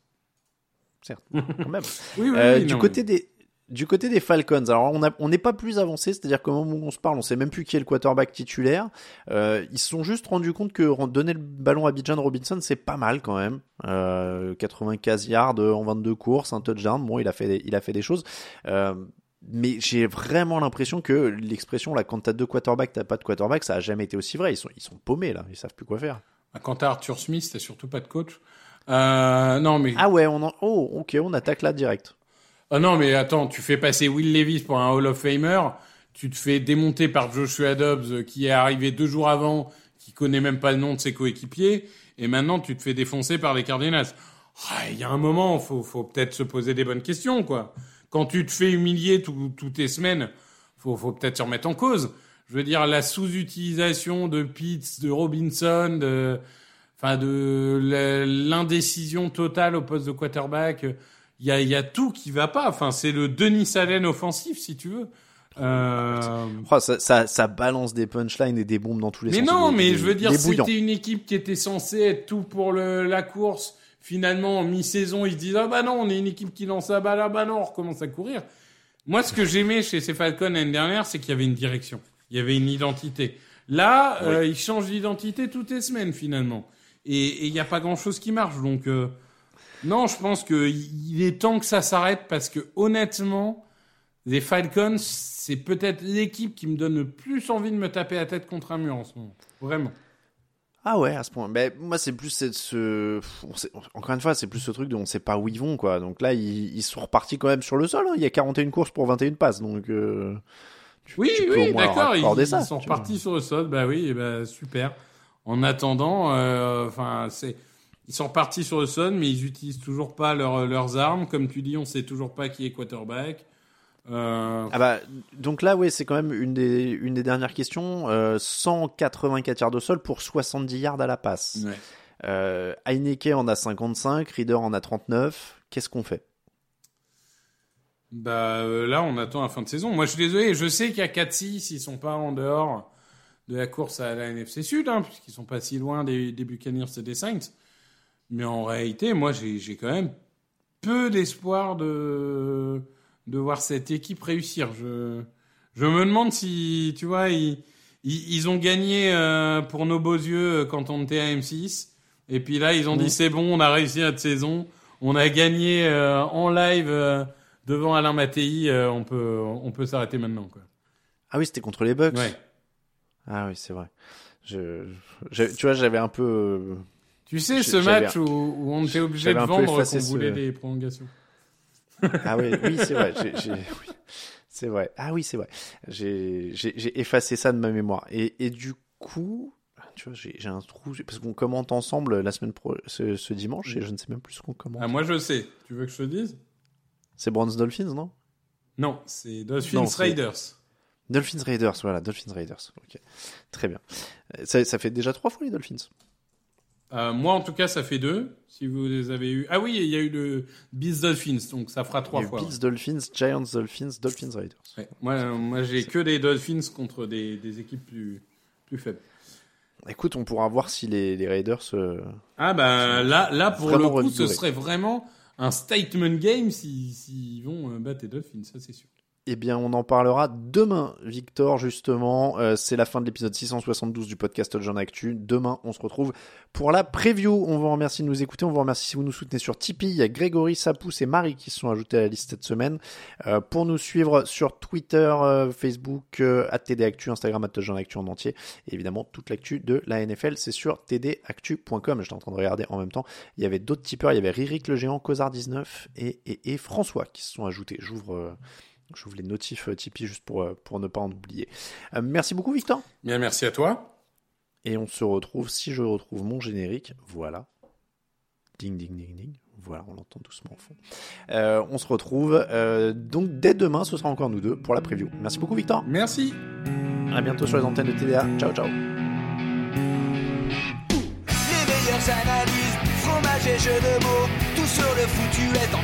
Certes, quand même. Oui, oui, Euh, oui, du non, côté des du côté des Falcons, alors on n'est pas plus avancé, c'est-à-dire qu'au moment où on se parle, on sait même plus qui est le quarterback titulaire. Euh, ils se sont juste rendus compte que donner le ballon à Bijan Robinson, c'est pas mal quand même. Euh, 95 yards en 22 courses, un touchdown. Bon, il a fait, il a fait des choses. Euh, mais j'ai vraiment l'impression que l'expression là, quand t'as deux quarterbacks, t'as pas de quarterback, ça a jamais été aussi vrai. Ils sont, ils sont paumés là, ils savent plus quoi faire. Quant à Arthur Smith, t'as surtout pas de coach. Euh, non, mais. Ah ouais, on en, oh, ok, on attaque là direct. Ah non, mais attends, tu fais passer Will Levis pour un Hall of Famer, tu te fais démonter par Joshua Dobbs, euh, qui est arrivé deux jours avant, qui connaît même pas le nom de ses coéquipiers, et maintenant tu te fais défoncer par les Cardinals. Ah, Il y a un moment, faut, faut peut-être se poser des bonnes questions, quoi. Quand tu te fais humilier tout- toutes les semaines, faut, faut peut-être se remettre en cause. Je veux dire, la sous-utilisation de Pitts, de Robinson, de, enfin, de l'indécision totale au poste de quarterback. Il y a, y a tout qui va pas. Enfin, c'est le Denis Allen offensif, si tu veux. Euh... Oh, ça, ça, ça balance des punchlines et des bombes dans tous les Mais sens. non, mais il est- je veux dire, c'était une équipe qui était censée être tout pour le, la course. Finalement, en mi-saison, ils se disent, ah bah non, on est une équipe qui lance la balle, ah bah non, on recommence à courir. Moi, ce que j'aimais chez ces Falcons l'année dernière, c'est qu'il y avait une direction. Il y avait une identité. Là, euh, ils changent d'identité toutes les semaines, finalement. Et il n'y a pas grand-chose qui marche. Donc, euh, non, je pense que il est temps que ça s'arrête parce que, honnêtement, les Falcons, c'est peut-être l'équipe qui me donne le plus envie de me taper la tête contre un mur en ce moment. Vraiment. Ah ouais, à ce point. Mais moi, c'est plus ce. on sait- Encore une fois, c'est plus ce truc de on sait pas où ils vont, quoi. Donc là, ils, ils sont repartis quand même sur le sol. hein. Il y a 41 courses pour 21 passes. Donc. euh, tu- Oui, tu oui, d'accord. Ils, sont repartis sur le sol. Bah oui, bah, super. En attendant, euh, enfin, c'est. Ils sont repartis sur le sol, mais ils utilisent toujours pas leurs leurs armes. Comme tu dis, on sait toujours pas qui est quarterback. Euh, Ah bah, donc là, oui, c'est quand même une des, une des dernières questions. Euh, 184 yards de sol pour 70 yards à la passe. ouais. Euh, Heineke en a 55, Reader en a 39. Qu'est-ce qu'on fait? Bah euh, là, on attend la fin de saison. Moi, je suis désolé. Je sais qu'il y a 4-6, ils sont pas en dehors de la course à la NFC Sud, hein, puisqu'ils sont pas si loin des, des Buccaneers et des Saints. Mais en réalité, moi, j'ai quand même peu d'espoir de de voir cette équipe réussir. Je je me demande si, tu vois, ils ils, ils ont gagné euh, pour nos beaux yeux euh, quand on était à M6. Et puis là, ils ont dit c'est bon, on a réussi notre saison. On a gagné euh, en live euh, devant Alain Mattei. euh, on peut on peut s'arrêter maintenant, quoi. Ah oui, c'était contre les Bucks. Ouais. Ah oui, c'est vrai. Je, je- tu vois, j'avais un peu. euh, Tu sais, ce match où, où on était obligé de vendre qu'on ce- voulait des prolongations. Ah oui, oui, c'est vrai. oui. C'est vrai. Ah oui, c'est vrai. J'ai effacé ça de ma mémoire. Et, et du coup, tu vois, j'ai j'ai un trou parce qu'on commente ensemble la semaine pro, ce, ce dimanche et je ne sais même plus ce qu'on commente. Ah, moi, je sais. Tu veux que je te dise? C'est Browns Dolphins, non? Non, c'est Dolphins Non, Raiders. Dolphins Raiders, voilà, Dolphins Raiders. Ok, très bien. Euh, Ça, ça fait déjà trois fois les Dolphins. Euh, moi, en tout cas, ça fait deux. Si vous les avez eu. Ah oui, il y a eu le Bills Dolphins, donc ça fera trois fois. Bills Dolphins, Giants Dolphins, Dolphins Raiders. Ouais. Moi, moi j'ai que des Dolphins contre des, des équipes plus, plus faibles. Écoute, on pourra voir si les, les Raiders. euh, Ah bah là, là pour le coup, ce serait vraiment un statement game s'ils si, vont euh, battre les Dolphins, ça c'est sûr. Eh bien, on en parlera demain, Victor, justement. Euh, c'est la fin de l'épisode 672 du podcast John Actu. Demain, on se retrouve pour la preview. On vous remercie de nous écouter. On vous remercie si vous nous soutenez sur Tipeee. Il y a Grégory, Sapous et Marie qui sont ajoutés à la liste cette semaine. Euh, pour nous suivre sur Twitter, euh, Facebook, euh, TD Actu, Instagram, John Actu en entier. Et évidemment, toute l'actu de la NFL, c'est sur tdactu.com. J'étais en train de regarder en même temps. Il y avait d'autres tipeurs. Il y avait Ririk le géant, Cosard19 et, et, et François qui se sont ajoutés. J'ouvre... J'ouvre les notifs euh, Tipeee juste pour, euh, pour ne pas en oublier. Euh, merci beaucoup, Victor. Bien, merci à toi. Et on se retrouve, si je retrouve mon générique, voilà. Ding, ding, ding, ding. Voilà, on l'entend doucement au fond. Euh, on se retrouve euh, donc dès demain, ce sera encore nous deux pour la preview. Merci beaucoup, Victor. Merci. À bientôt sur les antennes de TDA. Ciao, ciao. Les meilleures analyses, fromage et jeux de mots, tout sur le foutu est en